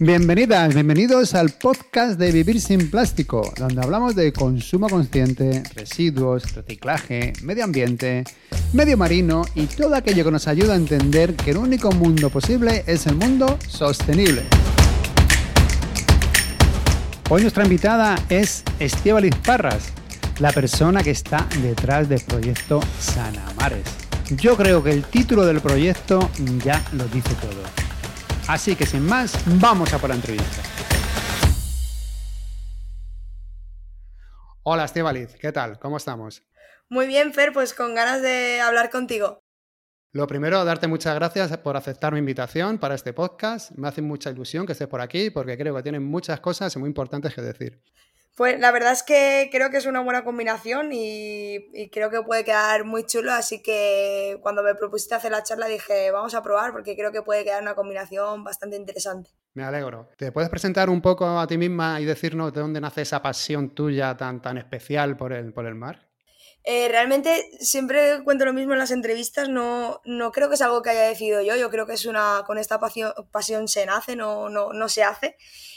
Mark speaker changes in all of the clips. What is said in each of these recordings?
Speaker 1: Bienvenidas, bienvenidos al podcast de Vivir sin Plástico, donde hablamos de consumo consciente, residuos, reciclaje, medio ambiente, medio marino y todo aquello que nos ayuda a entender que el único mundo posible es el mundo sostenible. Hoy nuestra invitada es Estivalis Parras, la persona que está detrás del proyecto Sanamares. Yo creo que el título del proyecto ya lo dice todo. Así que sin más, vamos a por la entrevista. Hola Estebaliz, ¿qué tal? ¿Cómo estamos?
Speaker 2: Muy bien, Fer, pues con ganas de hablar contigo.
Speaker 1: Lo primero, darte muchas gracias por aceptar mi invitación para este podcast. Me hace mucha ilusión que estés por aquí porque creo que tienen muchas cosas muy importantes que decir.
Speaker 2: Pues la verdad es que creo que es una buena combinación y, creo que puede quedar muy chulo, así que cuando me propusiste hacer la charla dije, vamos a probar porque creo que puede quedar una combinación bastante interesante.
Speaker 1: Me alegro. ¿Te puedes presentar un poco a ti misma y decirnos de dónde nace esa pasión tuya tan, tan especial por el, por el mar?
Speaker 2: Eh, realmente siempre cuento lo mismo en las entrevistas, no, no creo que es algo que haya decidido yo, yo creo que es una, con esta pasión, pasión se nace, no, no, no, se hace.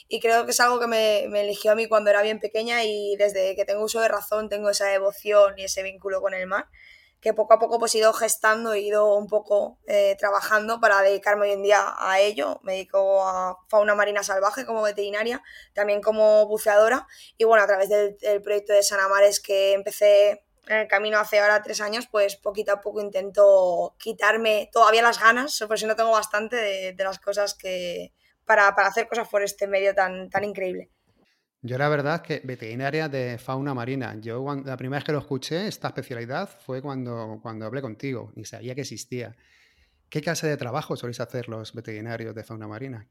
Speaker 2: Y creo que es algo que me, me, eligió a mí cuando era bien pequeña y desde que tengo uso de razón tengo esa devoción y ese vínculo con el mar, que poco a poco pues he ido gestando, he ido un poco eh, trabajando para dedicarme hoy en día a ello. Me dedico a fauna marina salvaje como veterinaria, también como buceadora y bueno, a través del, del proyecto de Sanamares que empecé en el camino hace ahora tres años, pues poquito a poco intento quitarme todavía las ganas, por si no tengo bastante de, las cosas que. Para, hacer cosas por este medio tan, tan increíble.
Speaker 1: Yo la verdad es que veterinaria de fauna marina. Yo la primera vez que lo escuché, esta especialidad, fue cuando, cuando hablé contigo y sabía que existía. ¿Qué clase de trabajo soléis hacer los veterinarios de fauna marina?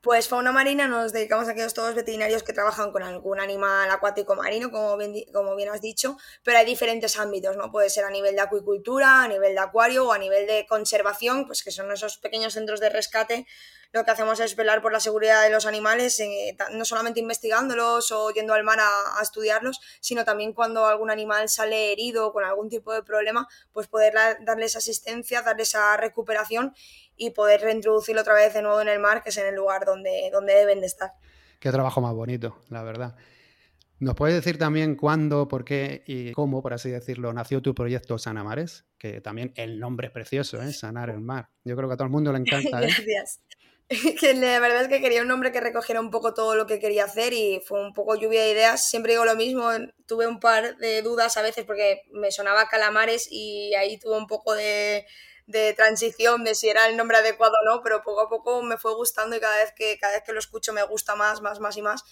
Speaker 2: Pues fauna marina nos dedicamos a aquellos todos veterinarios que trabajan con algún animal acuático marino, como bien, como bien has dicho, pero hay diferentes ámbitos, ¿no? Puede ser a nivel de acuicultura, a nivel de acuario o a nivel de conservación, pues que son esos pequeños centros de rescate lo que hacemos es velar por la seguridad de los animales, eh, no solamente investigándolos o yendo al mar a, estudiarlos, sino también cuando algún animal sale herido con algún tipo de problema, pues poder darles asistencia, darles esa recuperación y poder reintroducirlo otra vez de nuevo en el mar, que es en el lugar donde, donde deben de estar.
Speaker 1: Qué trabajo más bonito, la verdad. ¿Nos puedes decir también cuándo, por qué y cómo, por así decirlo, nació tu proyecto Sanamares? Que también el nombre es precioso, ¿eh? Sanar el mar. Yo creo que a todo el mundo le encanta. ¿eh?
Speaker 2: Gracias. que la verdad es que quería un nombre que recogiera un poco todo lo que quería hacer y fue un poco lluvia de ideas. Siempre digo lo mismo, tuve un par de dudas a veces porque me sonaba Calamares y ahí tuve un poco de, de transición de si era el nombre adecuado o no, pero poco a poco me fue gustando y cada vez que, cada vez que lo escucho me gusta más, más, más y más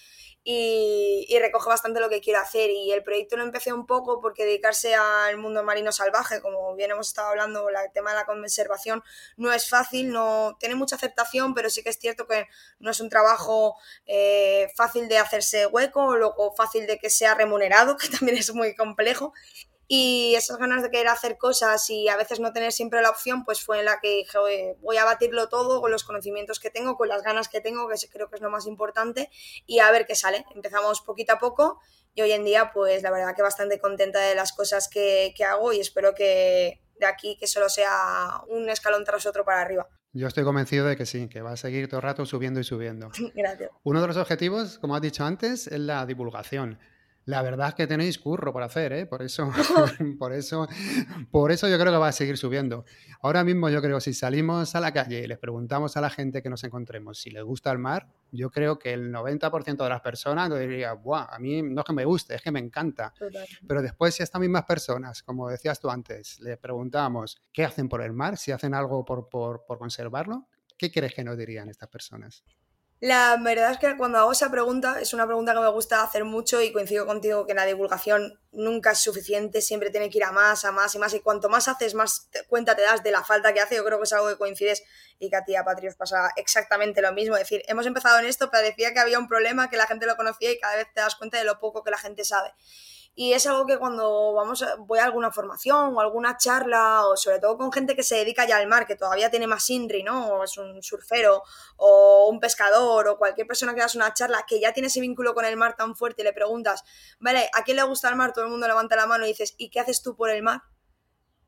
Speaker 2: y, y, recoge bastante lo que quiero hacer. Y el proyecto lo empecé un poco porque dedicarse al mundo marino salvaje, como bien hemos estado hablando, el tema de la conservación no es fácil, no tiene mucha aceptación, pero sí que es cierto que no es un trabajo eh, fácil de hacerse hueco, luego fácil de que sea remunerado, que también es muy complejo y esas ganas de querer hacer cosas y a veces no tener siempre la opción, pues fue en la que dije, voy a batirlo todo con los conocimientos que tengo, con las ganas que tengo, que creo que es lo más importante, y a ver qué sale. Empezamos poquito a poco y hoy en día, pues la verdad que bastante contenta de las cosas que, que hago y espero que de aquí que solo sea un escalón tras otro para arriba.
Speaker 1: Yo estoy convencido de que sí, que va a seguir todo el rato subiendo y subiendo.
Speaker 2: Gracias.
Speaker 1: Uno de los objetivos, como has dicho antes, es la divulgación. La verdad es que tenéis curro por hacer, ¿eh? Por eso, por eso, por eso yo creo que va a seguir subiendo. Ahora mismo yo creo que si salimos a la calle y les preguntamos a la gente que nos encontremos si les gusta el mar, yo creo que el 90% de las personas diría, Buah, a mí no es que me guste, es que me encanta. Pero después si a estas mismas personas, como decías tú antes, les preguntamos qué hacen por el mar, si hacen algo por, por, por conservarlo, ¿qué crees que nos dirían estas personas?
Speaker 2: La verdad es que cuando hago esa pregunta, es una pregunta que me gusta hacer mucho y coincido contigo que la divulgación nunca es suficiente, siempre tiene que ir a más, a más y más. Y cuanto más haces, más cuenta te das de la falta que hace. Yo creo que es algo que coincides y que a ti, a Patri, pasa exactamente lo mismo. Es decir, hemos empezado en esto, pero decía que había un problema, que la gente lo conocía y cada vez te das cuenta de lo poco que la gente sabe. Y es algo que cuando vamos voy a alguna formación o alguna charla, o sobre todo con gente que se dedica ya al mar, que todavía tiene más INRI, ¿no? O es un surfero, o un pescador, o cualquier persona que das una charla que ya tiene ese vínculo con el mar tan fuerte y le preguntas, vale, ¿a quién le gusta el mar? Todo el mundo levanta la mano y dices, ¿y qué haces tú por el mar?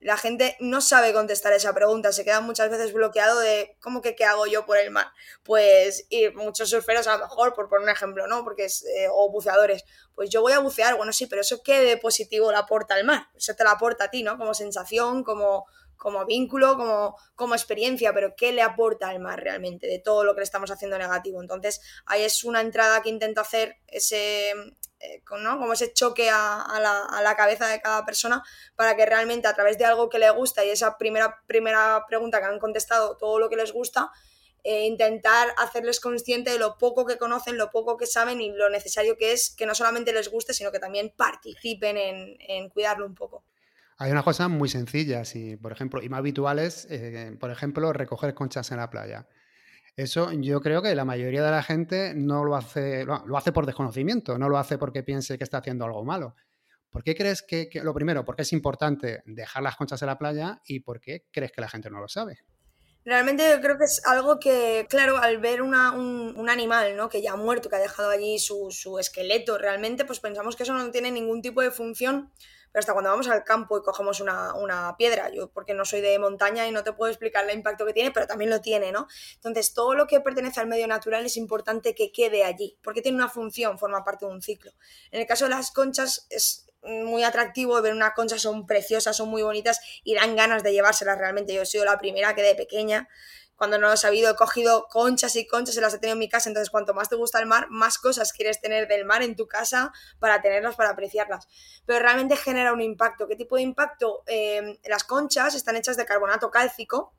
Speaker 2: La gente no sabe contestar esa pregunta, se queda muchas veces bloqueado de ¿cómo que qué hago yo por el mar? Pues, y muchos surferos a lo mejor, por poner un ejemplo, ¿no? Porque es, eh, o buceadores, pues yo voy a bucear, bueno, sí, pero eso qué de positivo le aporta al mar, eso te lo aporta a ti, ¿no? Como sensación, como, como vínculo, como, como experiencia, pero ¿qué le aporta al mar realmente de todo lo que le estamos haciendo negativo? Entonces, ahí es una entrada que intento hacer ese, como ese choque a, la, cabeza de cada persona para que realmente a través de algo que le gusta y esa primera, primera pregunta que han contestado todo lo que les gusta, eh, intentar hacerles consciente de lo poco que conocen, lo poco que saben y lo necesario que es que no solamente les guste, sino que también participen en, cuidarlo un poco.
Speaker 1: Hay una cosa muy sencilla, y, por ejemplo, y más habituales, eh, por ejemplo, recoger conchas en la playa. Eso yo creo que la mayoría de la gente no lo hace, lo hace por desconocimiento, no lo hace porque piense que está haciendo algo malo. ¿Por qué crees que, lo primero, por qué es importante dejar las conchas en la playa y por qué crees que la gente no lo sabe?
Speaker 2: Realmente yo creo que es algo que, claro, al ver un, un, animal, ¿no? Que ya ha muerto, que ha dejado allí su, su, esqueleto, realmente, pues pensamos que eso no tiene ningún tipo de función pero hasta cuando vamos al campo y cogemos una, piedra, yo porque no soy de montaña y no te puedo explicar el impacto que tiene, pero también lo tiene, ¿no? Entonces, todo lo que pertenece al medio natural es importante que quede allí, porque tiene una función, forma parte de un ciclo. En el caso de las conchas es muy atractivo ver una concha, son preciosas, son muy bonitas y dan ganas de llevárselas realmente. Yo he sido la primera que de pequeña cuando no lo he sabido, he cogido conchas y conchas y las he tenido en mi casa. Entonces, cuanto más te gusta el mar, más cosas quieres tener del mar en tu casa para tenerlas, para apreciarlas. Pero realmente genera un impacto. ¿Qué tipo de impacto? Eh, las conchas están hechas de carbonato cálcico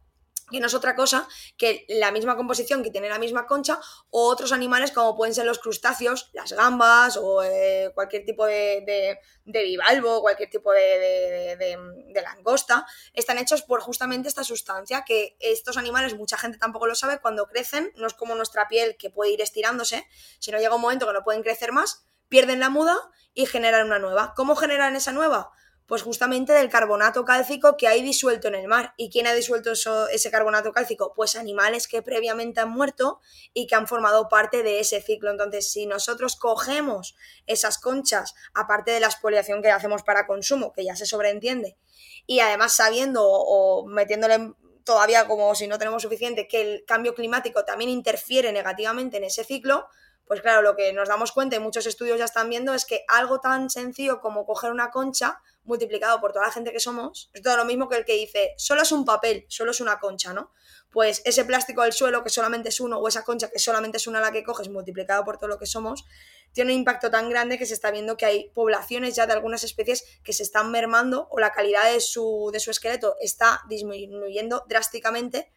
Speaker 2: que no es otra cosa que la misma composición que tiene la misma concha o otros animales como pueden ser los crustáceos, las gambas o eh, cualquier tipo de, de, bivalvo, cualquier tipo de, de, langosta, están hechos por justamente esta sustancia que estos animales, mucha gente tampoco lo sabe, cuando crecen, no es como nuestra piel que puede ir estirándose, sino llega un momento que no pueden crecer más, pierden la muda y generan una nueva. ¿Cómo generan esa nueva? Pues justamente del carbonato cálcico que hay disuelto en el mar. ¿Y quién ha disuelto ese carbonato cálcico? Pues animales que previamente han muerto y que han formado parte de ese ciclo. Entonces, si nosotros cogemos esas conchas, aparte de la expoliación que hacemos para consumo, que ya se sobreentiende, y además sabiendo o metiéndole todavía como si no tenemos suficiente, que el cambio climático también interfiere negativamente en ese ciclo, pues claro, lo que nos damos cuenta y muchos estudios ya están viendo es que algo tan sencillo como coger una concha multiplicado por toda la gente que somos, es todo lo mismo que el que dice, solo es un papel, solo es una concha, ¿no? Pues ese plástico del suelo, que solamente es uno, o esa concha, que solamente es una la que coges, multiplicado por todo lo que somos, tiene un impacto tan grande que se está viendo que hay poblaciones ya de algunas especies que se están mermando o la calidad de su, de su esqueleto está disminuyendo drásticamente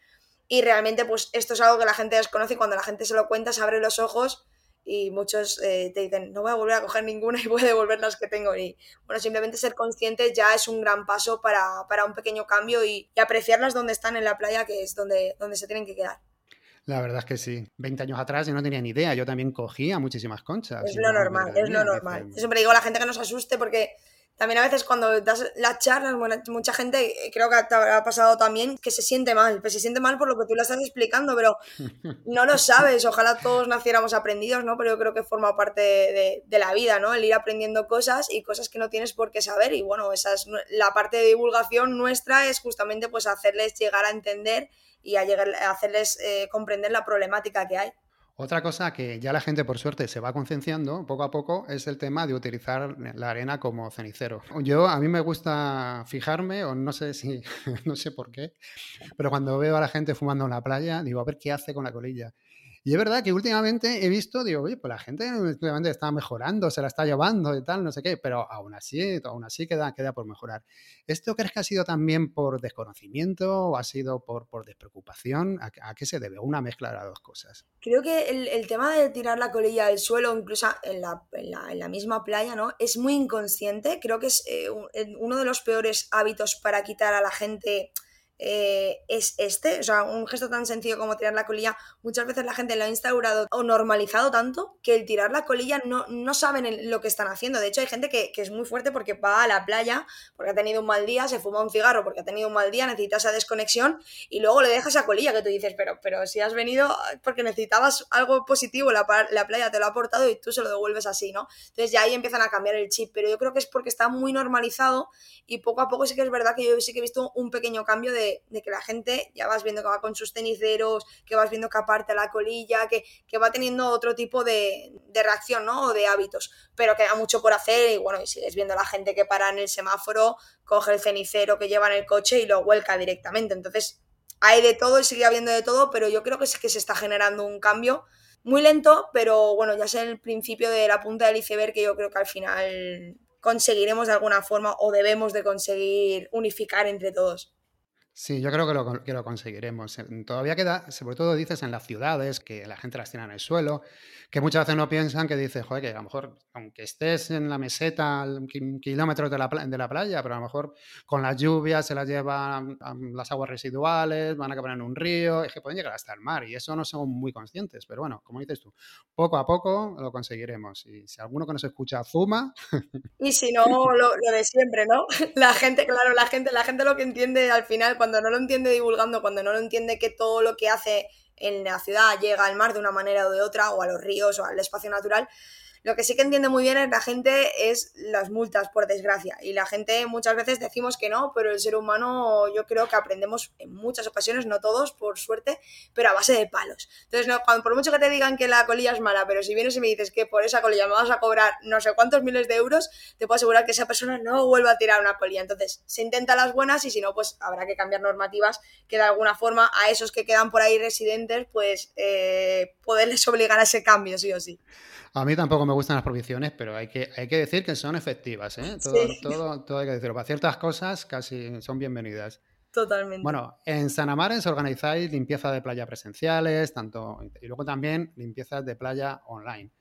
Speaker 2: y realmente pues esto es algo que la gente desconoce y cuando la gente se lo cuenta se abre los ojos y muchos eh, te dicen, no voy a volver a coger ninguna y voy a devolver las que tengo. Y bueno, simplemente ser consciente ya es un gran paso para, para un pequeño cambio y, apreciarlas donde están en la playa, que es donde, donde se tienen que quedar.
Speaker 1: La verdad es que sí. 20 años atrás yo no tenía ni idea. Yo también cogía muchísimas conchas.
Speaker 2: Es lo normal, es lo normal. Yo siempre digo a la gente que no se asuste porque también a veces cuando das las charlas, mucha gente, eh, creo que te ha pasado también, que se siente mal, pues se siente mal por lo que tú le estás explicando, pero no lo sabes, ojalá todos naciéramos aprendidos, ¿no? Pero yo creo que forma parte de, de, la vida, ¿no? El ir aprendiendo cosas y cosas que no tienes por qué saber y bueno, esa es la parte de divulgación nuestra es justamente pues hacerles llegar a entender y a, llegar, a hacerles eh, comprender la problemática que hay.
Speaker 1: Otra cosa que ya la gente, por suerte, se va concienciando poco a poco es el tema de utilizar la arena como cenicero. Yo, a mí me gusta fijarme, o no sé si, no sé por qué, pero cuando veo a la gente fumando en la playa, digo, a ver qué hace con la colilla. Y es verdad que últimamente he visto, digo, oye, pues la gente últimamente está mejorando, se la está llevando y tal, no sé qué, pero aún así, aún así queda, queda por mejorar. ¿Esto crees que ha sido también por desconocimiento o ha sido por, por despreocupación? ¿A, qué se debe? Una mezcla de las dos cosas.
Speaker 2: Creo que el, tema de tirar la colilla al suelo, incluso en la, en la, misma playa, ¿no? Es muy inconsciente. Creo que es eh, uno de los peores hábitos para quitar a la gente eh, es este, o sea, un gesto tan sencillo como tirar la colilla, muchas veces la gente lo ha instaurado o normalizado tanto que el tirar la colilla no, no saben lo que están haciendo. De hecho, hay gente que, que, es muy fuerte porque va a la playa porque ha tenido un mal día, se fuma un cigarro porque ha tenido un mal día, necesita esa desconexión y luego le dejas esa colilla que tú dices, pero, pero si has venido porque necesitabas algo positivo, la, la playa te lo ha aportado y tú se lo devuelves así, ¿no? Entonces ya ahí empiezan a cambiar el chip, pero yo creo que es porque está muy normalizado y poco a poco sí que es verdad que yo sí que he visto un pequeño cambio de de, que la gente ya vas viendo que va con sus teniceros, que vas viendo que aparte la colilla, que, va teniendo otro tipo de, reacción, ¿no? O de hábitos. Pero queda mucho por hacer y bueno, y sigues viendo a la gente que para en el semáforo, coge el cenicero que lleva en el coche y lo vuelca directamente. Entonces, hay de todo y sigue habiendo de todo, pero yo creo que sí que se está generando un cambio muy lento, pero bueno, ya es el principio de la punta del iceberg que yo creo que al final conseguiremos de alguna forma o debemos de conseguir unificar entre todos.
Speaker 1: Sí, yo creo que lo, que lo conseguiremos. Todavía queda, sobre todo dices en las ciudades, que la gente las tiene en el suelo, que muchas veces no piensan que dices, joder, que a lo mejor, aunque estés en la meseta, kilómetros de la, de la playa, pero a lo mejor con las lluvias se las llevan las aguas residuales, van a acabar en un río, es que pueden llegar hasta el mar y eso no somos muy conscientes. Pero bueno, como dices tú, poco a poco lo conseguiremos. Y si alguno que nos escucha fuma.
Speaker 2: Y si no, lo, lo de siempre, ¿no? La gente, claro, la gente, la gente lo que entiende al final cuando no lo entiende divulgando, cuando no lo entiende que todo lo que hace en la ciudad llega al mar de una manera o de otra, o a los ríos o al espacio natural, lo que sí que entiende muy bien la gente es las multas, por desgracia. Y la gente muchas veces decimos que no, pero el ser humano yo creo que aprendemos en muchas ocasiones, no todos, por suerte, pero a base de palos. Entonces, no, por mucho que te digan que la colilla es mala, pero si vienes y me dices que por esa colilla me vas a cobrar no sé cuántos miles de euros, te puedo asegurar que esa persona no vuelva a tirar una colilla. Entonces, se intenta las buenas y si no, pues habrá que cambiar normativas que de alguna forma a esos que quedan por ahí residentes, pues eh, poderles obligar a ese cambio, sí o sí.
Speaker 1: A mí tampoco me gustan las prohibiciones, pero hay que, hay que decir que son efectivas. ¿eh? Todo, todo, hay que decirlo. Para ciertas cosas casi son bienvenidas.
Speaker 2: Totalmente.
Speaker 1: Bueno, en San Amares organizáis limpieza de playa presenciales, tanto y luego también limpiezas de playa online.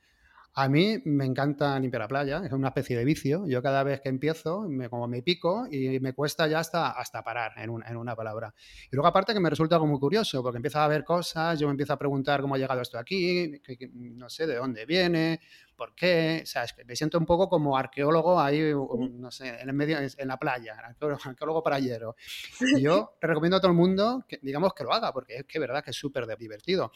Speaker 1: A mí me encanta limpiar la playa, es una especie de vicio. Yo cada vez que empiezo, me, como me pico y me cuesta ya hasta, hasta parar en, una palabra. Y luego aparte que me resulta algo muy curioso, porque empiezo a ver cosas, yo me empiezo a preguntar cómo ha llegado esto aquí, no sé de dónde viene, por qué. O sea, es que me siento un poco como arqueólogo ahí, no sé, en el medio, en la playa, arqueólogo, playero. Y yo recomiendo a todo el mundo que, digamos, que lo haga, porque es que verdad que es súper divertido.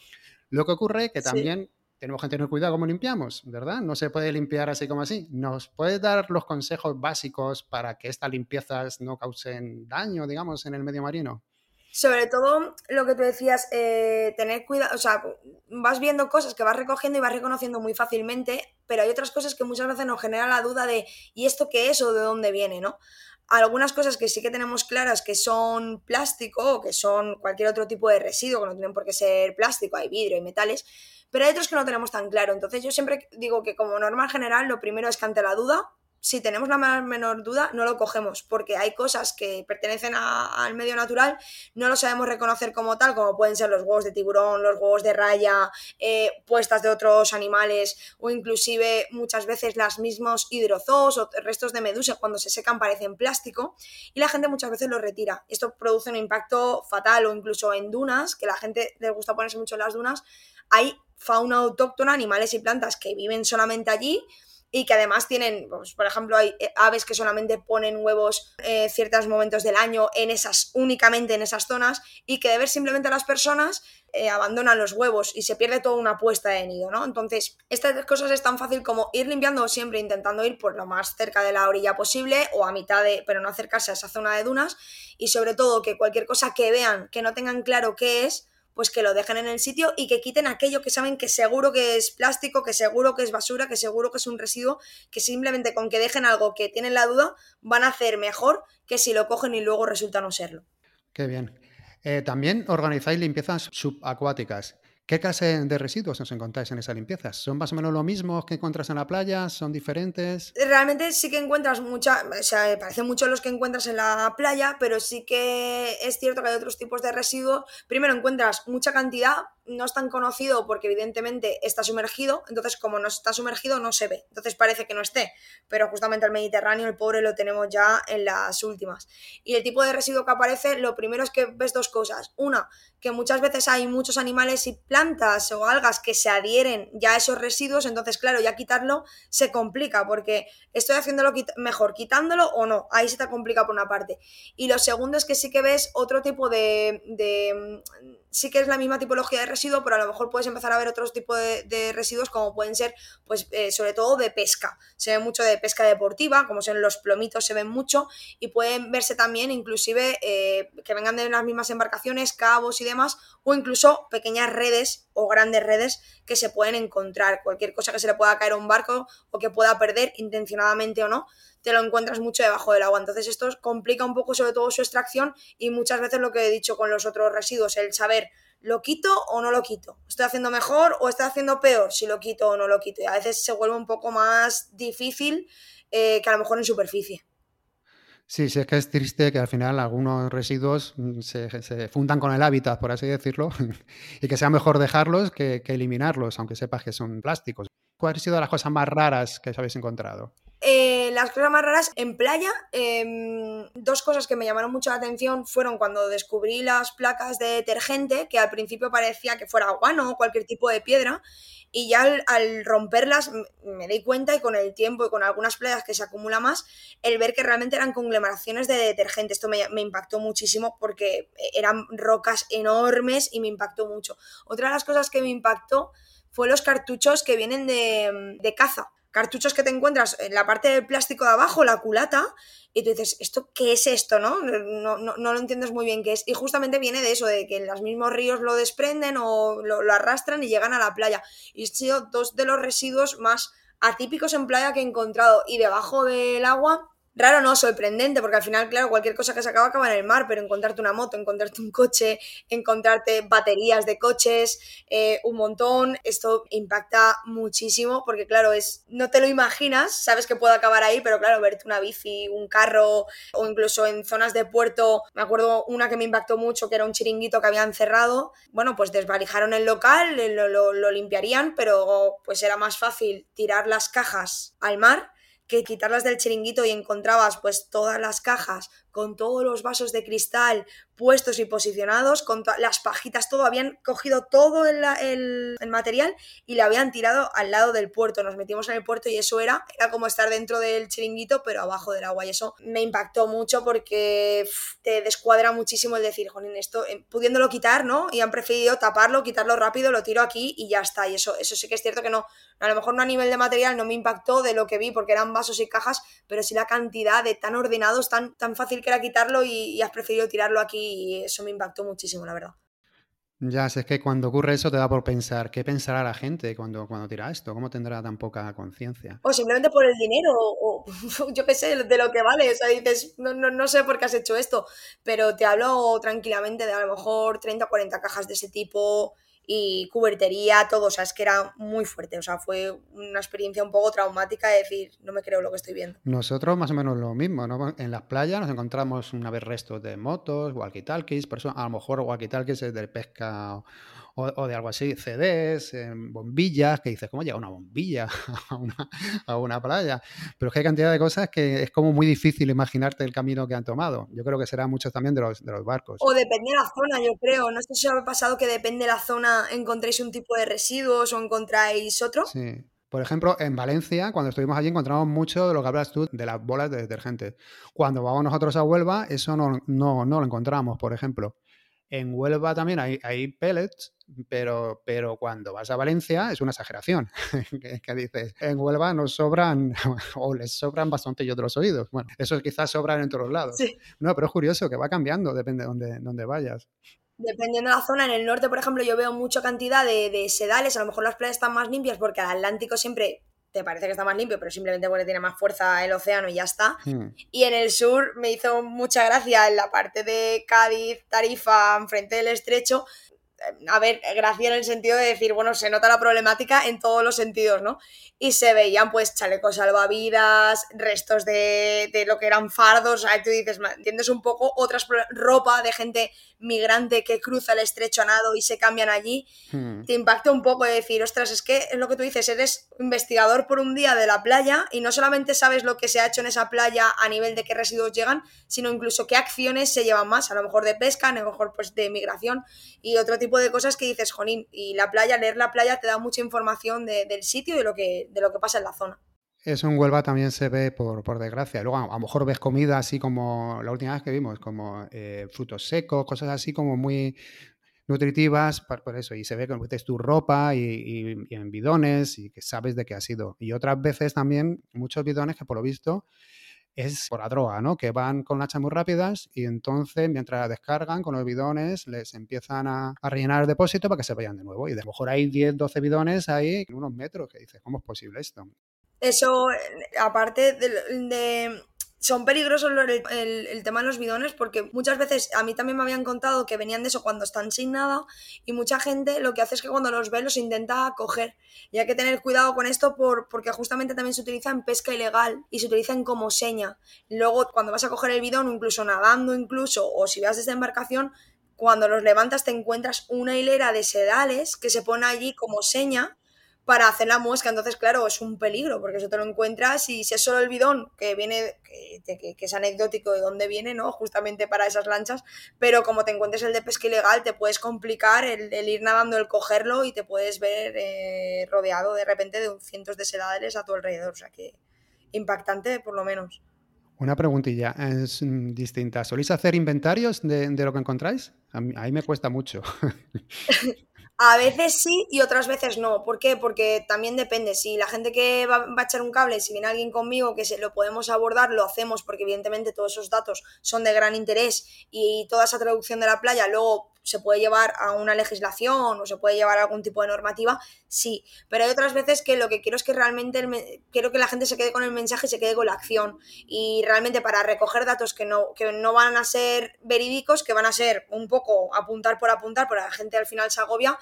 Speaker 1: Lo que ocurre es que también tenemos que tener cuidado cómo limpiamos, ¿verdad? No se puede limpiar así como así. ¿Nos puedes dar los consejos básicos para que estas limpiezas no causen daño, digamos, en el medio marino?
Speaker 2: Sobre todo lo que tú decías, eh, tener cuidado, o sea, vas viendo cosas que vas recogiendo y vas reconociendo muy fácilmente, pero hay otras cosas que muchas veces nos genera la duda de ¿y esto qué es o de dónde viene? ¿no? Algunas cosas que sí que tenemos claras que son plástico o que son cualquier otro tipo de residuo, que no tienen por qué ser plástico, hay vidrio, hay metales, pero hay otros que no tenemos tan claro. Entonces yo siempre digo que como norma general lo primero es que ante la duda, si tenemos la menor duda, no lo cogemos, porque hay cosas que pertenecen al medio natural, no lo sabemos reconocer como tal, como pueden ser los huevos de tiburón, los huevos de raya, eh, puestas de otros animales, o inclusive muchas veces las mismos hidrozoos o restos de medusa cuando se secan parecen plástico, y la gente muchas veces los retira. Esto produce un impacto fatal, o incluso en dunas, que la gente le gusta ponerse mucho en las dunas, hay fauna autóctona, animales y plantas que viven solamente allí y que además tienen, pues, por ejemplo, hay eh, aves que solamente ponen huevos eh, ciertos momentos del año en esas, únicamente en esas zonas, y que de ver simplemente las personas eh, abandonan los huevos y se pierde toda una puesta de nido, ¿no? Entonces, estas cosas es tan fácil como ir limpiando siempre, intentando ir por lo más cerca de la orilla posible o a mitad de, pero no acercarse a esa zona de dunas, y sobre todo que cualquier cosa que vean que no tengan claro qué es, pues que lo dejen en el sitio y que quiten aquello que saben que seguro que es plástico, que seguro que es basura, que seguro que es un residuo, que simplemente con que dejen algo que tienen la duda van a hacer mejor que si lo cogen y luego resulta no serlo.
Speaker 1: Qué bien. Eh, también organizáis limpiezas subacuáticas. ¿Qué clase de residuos os encontráis en esas limpiezas? ¿Son más o menos lo mismo que encuentras en la playa? ¿Son diferentes?
Speaker 2: Realmente sí que encuentras mucha, o sea, parecen mucho los que encuentras en la playa, pero sí que es cierto que hay otros tipos de residuos. Primero encuentras mucha cantidad, no es tan conocido porque evidentemente está sumergido, entonces como no está sumergido no se ve, entonces parece que no esté, pero justamente el Mediterráneo, el pobre, lo tenemos ya en las últimas. Y el tipo de residuo que aparece, lo primero es que ves dos cosas. Una, que muchas veces hay muchos animales y plantas o algas que se adhieren ya a esos residuos, entonces claro, ya quitarlo se complica porque estoy haciéndolo mejor quitándolo o no, ahí se te complica por una parte. Y lo segundo es que sí que ves otro tipo de, de sí que es la misma tipología de residuo, pero a lo mejor puedes empezar a ver otros tipos de, residuos como pueden ser, pues eh, sobre todo de pesca. Se ve mucho de pesca deportiva, como son los plomitos, se ven mucho y pueden verse también inclusive eh, que vengan de las mismas embarcaciones, cabos y demás, o incluso pequeñas redes o grandes redes que se pueden encontrar. Cualquier cosa que se le pueda caer a un barco o que pueda perder intencionadamente o no, te lo encuentras mucho debajo del agua. Entonces esto complica un poco sobre todo su extracción y muchas veces lo que he dicho con los otros residuos, el saber, ¿lo quito o no lo quito? ¿Estoy haciendo mejor o estoy haciendo peor si lo quito o no lo quito? Y a veces se vuelve un poco más difícil eh, que a lo mejor en superficie.
Speaker 1: Sí, sí, es que es triste que al final algunos residuos mm, se, fundan con el hábitat, por así decirlo, y que sea mejor dejarlos que, que eliminarlos, aunque sepas que son plásticos. ¿Cuáles han sido las cosas más raras que os habéis encontrado?
Speaker 2: Eh, las cosas más raras en playa, em, dos cosas que me llamaron mucho la atención fueron cuando descubrí las placas de detergente, que al principio parecía que fuera guano o cualquier tipo de piedra, y ya al, romperlas me di cuenta y con el tiempo y con algunas playas que se acumula más, el ver que realmente eran conglomeraciones de detergente. Esto me, impactó muchísimo porque eran rocas enormes y me impactó mucho. Otra de las cosas que me impactó fue los cartuchos que vienen de caza cartuchos que te encuentras en la parte del plástico de abajo, la culata, y tú dices, ¿esto qué es esto? ¿no? No, no, no lo entiendes muy bien qué es. Y justamente viene de eso, de que los mismos ríos lo desprenden o lo, lo arrastran y llegan a la playa. Y han sido dos de los residuos más atípicos en playa que he encontrado. Y debajo del agua Raro no, sorprendente, porque al final, claro, cualquier cosa que se acaba acaba en el mar, pero encontrarte una moto, encontrarte un coche, encontrarte baterías de coches, eh, un montón, esto impacta muchísimo, porque claro, es no te lo imaginas, sabes que puede acabar ahí, pero claro, verte una bici, un carro, o incluso en zonas de puerto, me acuerdo una que me impactó mucho, que era un chiringuito que habían cerrado, bueno, pues desvalijaron el local, lo, lo limpiarían, pero pues era más fácil tirar las cajas al mar que quitarlas del chiringuito y encontrabas pues todas las cajas con todos los vasos de cristal puestos y posicionados, con las pajitas, todo, habían cogido todo el, material y le habían tirado al lado del puerto. Nos metimos en el puerto y eso era, era como estar dentro del chiringuito, pero abajo del agua. Y eso me impactó mucho porque te descuadra muchísimo el decir, Jonin, esto, eh, pudiéndolo quitar, ¿no? Y han preferido taparlo, quitarlo rápido, lo tiro aquí y ya está. Y eso, eso sí que es cierto que no, a lo mejor no a nivel de material no me impactó de lo que vi porque eran vasos y cajas, pero sí la cantidad de tan ordenados, tan, tan fácil que era quitarlo y, has preferido tirarlo aquí y eso me impactó muchísimo, la verdad.
Speaker 1: Ya, es que cuando ocurre eso te da por pensar, ¿qué pensará la gente cuando, cuando tira esto? ¿Cómo tendrá tan poca conciencia?
Speaker 2: O simplemente por el dinero, o, yo qué sé, de lo que vale. O sea, dices, no, no, no, sé por qué has hecho esto, pero te hablo tranquilamente de a lo mejor 30 o 40 cajas de ese tipo y cubertería, todo, o sea, es que era muy fuerte, o sea, fue una experiencia un poco traumática de decir, no me creo lo que estoy viendo.
Speaker 1: Nosotros más o menos lo mismo, ¿no? En las playas nos encontramos una vez restos de motos, walkie-talkies, a lo mejor walkie-talkies es de pesca o, de algo así, CDs, bombillas, que dices, ¿cómo llega una bombilla a una, playa? Pero es que hay cantidad de cosas que es como muy difícil imaginarte el camino que han tomado. Yo creo que será mucho también de los, de los barcos.
Speaker 2: O depende de la zona, yo creo. No sé si os ha pasado que depende de la zona encontréis un tipo de residuos o encontráis otro.
Speaker 1: Sí. Por ejemplo, en Valencia, cuando estuvimos allí, encontramos mucho de lo que hablas tú de las bolas de detergente. Cuando vamos nosotros a Huelva, eso no, no, no lo encontramos, por ejemplo. En Huelva también hay, hay pellets, pero, pero cuando vas a Valencia es una exageración. que, dices, en Huelva nos sobran, o les sobran bastante y otros oídos. Bueno, eso quizás sobran en todos lados. No, pero es curioso que va cambiando, depende de dónde, dónde vayas.
Speaker 2: Dependiendo de la zona, en el norte, por ejemplo, yo veo mucha cantidad de, de sedales, a lo mejor las playas están más limpias porque al Atlántico siempre te parece que está más limpio, pero simplemente porque tiene más fuerza el océano y ya está. Hmm. Y en el sur me hizo mucha gracia en la parte de Cádiz, Tarifa, enfrente del estrecho, a ver, gracia en el sentido de decir, bueno, se nota la problemática en todos los sentidos, ¿no? Y se veían pues chalecos salvavidas, restos de, de lo que eran fardos, o sea, tú dices, entiendes un poco, otras ropa de gente migrante que cruza el estrecho a nado y se cambian allí, hmm. te impacta un poco de decir, ostras, es que es lo que tú dices, eres investigador por un día de la playa y no solamente sabes lo que se ha hecho en esa playa a nivel de qué residuos llegan, sino incluso qué acciones se llevan más, a lo mejor de pesca, a lo mejor pues de migración y otro tipo de cosas que dices, Jonín, y la playa, leer la playa te da mucha información del sitio y de lo, que, de lo que pasa en la zona.
Speaker 1: Eso en Huelva también se ve por, por desgracia. Luego a, lo mejor ves comida así como la última vez que vimos, como eh, frutos secos, cosas así como muy nutritivas, por, eso, y se ve que metes tu ropa y, en bidones y que sabes de qué ha sido. Y otras veces también muchos bidones que por lo visto es por la droga, ¿no? Que van con lanchas muy rápidas y entonces mientras descargan con los bidones les empiezan a, rellenar el depósito para que se vayan de nuevo. Y de lo mejor hay 10, 12 bidones ahí en unos metros que dices, ¿cómo es posible esto?
Speaker 2: Eso, aparte de, son peligrosos el, tema de los bidones porque muchas veces a mí también me habían contado que venían de eso cuando están sin nada y mucha gente lo que hace es que cuando los ve los intenta coger y hay que tener cuidado con esto por, porque justamente también se utiliza en pesca ilegal y se utilizan como seña. Luego cuando vas a coger el bidón, incluso nadando incluso o si vas desde embarcación, cuando los levantas te encuentras una hilera de sedales que se pone allí como seña para hacer la muesca. Entonces, claro, es un peligro, porque eso te lo encuentras y si es solo el bidón, que viene, que, es anecdótico de dónde viene, ¿no? Justamente para esas lanchas, pero como te encuentres el de pesca ilegal, te puedes complicar el, ir nadando, el cogerlo y te puedes ver eh, rodeado de repente de cientos de sedales a tu alrededor. O sea que impactante, por lo menos.
Speaker 1: Una preguntilla, es mm, distinta. ¿Soléis hacer inventarios de, lo que encontráis? A mí, me cuesta mucho.
Speaker 2: A veces sí y otras veces no. ¿Por qué? Porque también depende. Si la gente que va, a echar un cable, si viene alguien conmigo que se lo podemos abordar, lo hacemos porque evidentemente todos esos datos son de gran interés y toda esa traducción de la playa luego se puede llevar a una legislación o se puede llevar a algún tipo de normativa, sí. Pero hay otras veces que lo que quiero es que realmente quiero que la gente se quede con el mensaje y se quede con la acción. Y realmente para recoger datos que no, que no van a ser verídicos, que van a ser un poco apuntar por apuntar, porque la gente al final se agobia,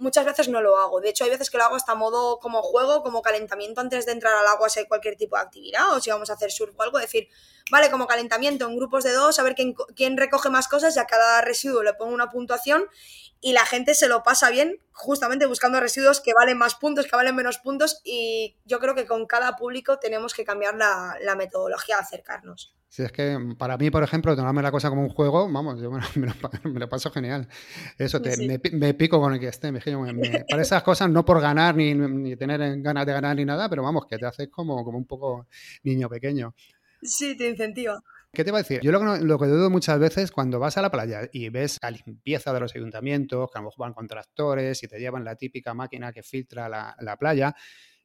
Speaker 2: muchas veces no lo hago. De hecho, hay veces que lo hago hasta modo como juego, como calentamiento antes de entrar al agua si hay cualquier tipo de actividad o si vamos a hacer surf o algo, decir, vale, como calentamiento en grupos de dos, a ver quién, quién recoge más cosas y a cada residuo le pongo una puntuación y la gente se lo pasa bien justamente buscando residuos que valen más puntos, que valen menos puntos y yo creo que con cada público tenemos que cambiar la, metodología de acercarnos.
Speaker 1: Sí, es que para mí, por ejemplo, tomarme la cosa como un juego, vamos, yo me lo, paso genial. Eso, Me, pico con el que esté. Me, para esas cosas, no por ganar ni, ni, tener ganas de ganar ni nada, pero vamos, que te haces como, como un poco niño pequeño.
Speaker 2: Sí, te incentiva.
Speaker 1: ¿Qué te va a decir? Yo lo que, dudo muchas veces cuando vas a la playa y ves la limpieza de los ayuntamientos, que a lo mejor van con tractores y te llevan la típica máquina que filtra la, la playa,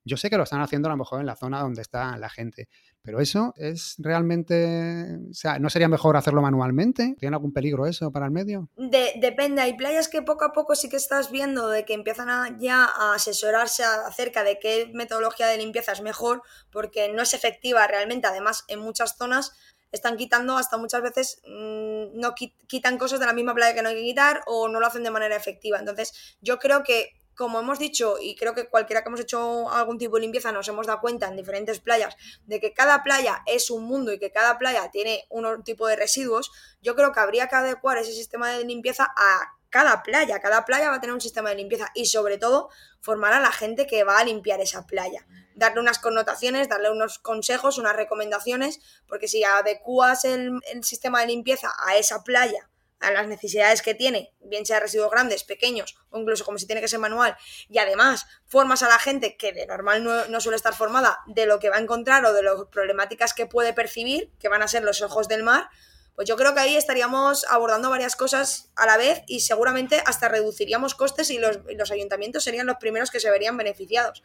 Speaker 1: yo sé que lo están haciendo a lo mejor en la zona donde está la gente, pero eso es realmente, o sea, ¿no sería mejor hacerlo manualmente? ¿Tiene algún peligro eso para el medio?
Speaker 2: depende, hay playas que poco a poco sí que estás viendo de que empiezan ya a asesorarse acerca de qué metodología de limpieza es mejor, porque no es efectiva realmente, además en muchas zonas están quitando hasta muchas veces mm, no quitan cosas de la misma playa que no hay que quitar o no lo hacen de manera efectiva. Entonces, yo creo que como hemos dicho, y creo que cualquiera que hemos hecho algún tipo de limpieza nos hemos dado cuenta en diferentes playas de que cada playa es un mundo y que cada playa tiene un tipo de residuos, yo creo que habría que adecuar ese sistema de limpieza a cada playa. Cada playa va a tener un sistema de limpieza y sobre todo formar a la gente que va a limpiar esa playa. Darle unas connotaciones, darle unos consejos, unas recomendaciones, porque si adecuas el, sistema de limpieza a esa playa, a las necesidades que tiene, bien sea residuos grandes, pequeños o incluso como si tiene que ser manual, y además formas a la gente que de normal no, suele estar formada de lo que va a encontrar o de las problemáticas que puede percibir, que van a ser los ojos del mar, pues yo creo que ahí estaríamos abordando varias cosas a la vez y seguramente hasta reduciríamos costes y los ayuntamientos serían los primeros que se verían beneficiados.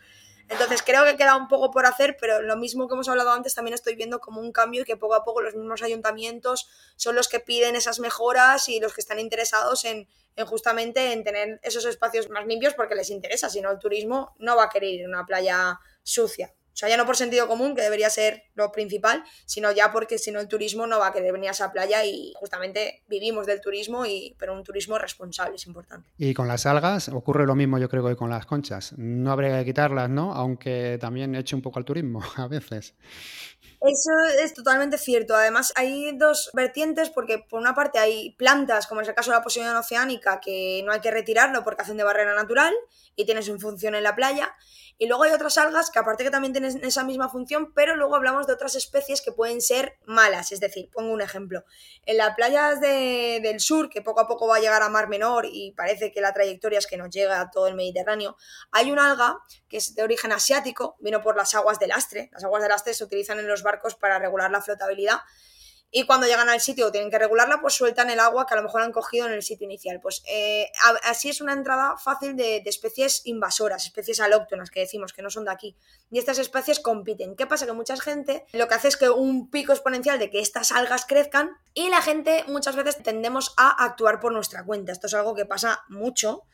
Speaker 2: Entonces creo que queda un poco por hacer, pero lo mismo que hemos hablado antes también estoy viendo como un cambio y que poco a poco los mismos ayuntamientos son los que piden esas mejoras y los que están interesados en, en justamente en tener esos espacios más limpios porque les interesa, si no el turismo no va a querer ir a una playa sucia sea, ya no por sentido común, que debería ser lo principal, sino ya porque si no el turismo no va a querer venir a esa playa y justamente vivimos del turismo, y, pero un turismo responsable es importante.
Speaker 1: Y con las algas ocurre lo mismo yo creo que con las conchas. No habría que quitarlas, ¿no? Aunque también eche un poco al turismo a veces.
Speaker 2: Eso es totalmente cierto. Además, hay dos vertientes porque por una parte hay plantas, como es el caso de la posición oceánica, que no hay que retirarlo porque hacen de barrera natural y tienen su función en la playa. Y luego hay otras algas que aparte que también tienen esa misma función, pero luego hablamos de otras especies que pueden ser malas. Es decir, pongo un ejemplo. En las playas del sur, que poco a poco va a llegar a Mar Menor y parece que la trayectoria es que nos llega a todo el Mediterráneo, hay un alga que es de origen asiático, vino por las aguas del Astre. Las aguas del Astre se utilizan en los barcos para regular la flotabilidad y cuando llegan al sitio o tienen que regularla, pues sueltan el agua que a lo mejor han cogido en el sitio inicial. Pues eh, así es una entrada fácil de, especies invasoras, especies alóctonas que decimos que no son de aquí. Y estas especies compiten. ¿Qué pasa? Que mucha gente lo que hace es que un pico exponencial de que estas algas crezcan y la gente muchas veces tendemos a actuar por nuestra cuenta. Esto es algo que pasa mucho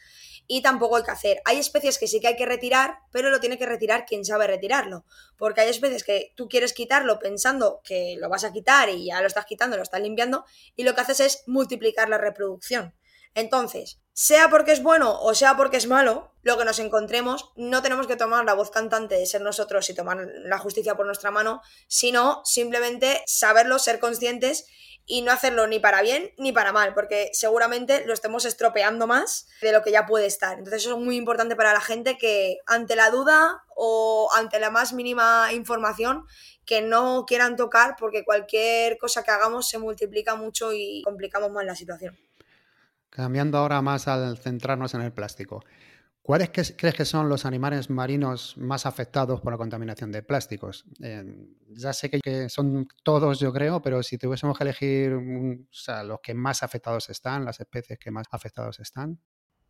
Speaker 2: y tampoco hay que hacer. Hay especies que sí que hay que retirar, pero lo tiene que retirar quien sabe retirarlo. Porque hay especies que tú quieres quitarlo pensando que lo vas a quitar y ya lo estás quitando, lo estás limpiando, y lo que haces es multiplicar la reproducción. Entonces, sea porque es bueno o sea porque es malo, lo que nos encontremos, no tenemos que tomar la voz cantante de ser nosotros y tomar la justicia por nuestra mano, sino simplemente saberlo, ser conscientes y no hacerlo ni para bien ni para mal, porque seguramente lo estemos estropeando más de lo que ya puede estar. Entonces eso es muy importante para la gente que ante la duda o ante la más mínima información que no quieran tocar porque cualquier cosa que hagamos se multiplica mucho y complicamos más la situación.
Speaker 1: Cambiando ahora más al centrarnos en el plástico. ¿Cuáles crees que son los animales marinos más afectados por la contaminación de plásticos? Eh, ya sé que, son todos, yo creo, pero si tuviésemos que elegir los que más afectados están, las especies que más afectados están.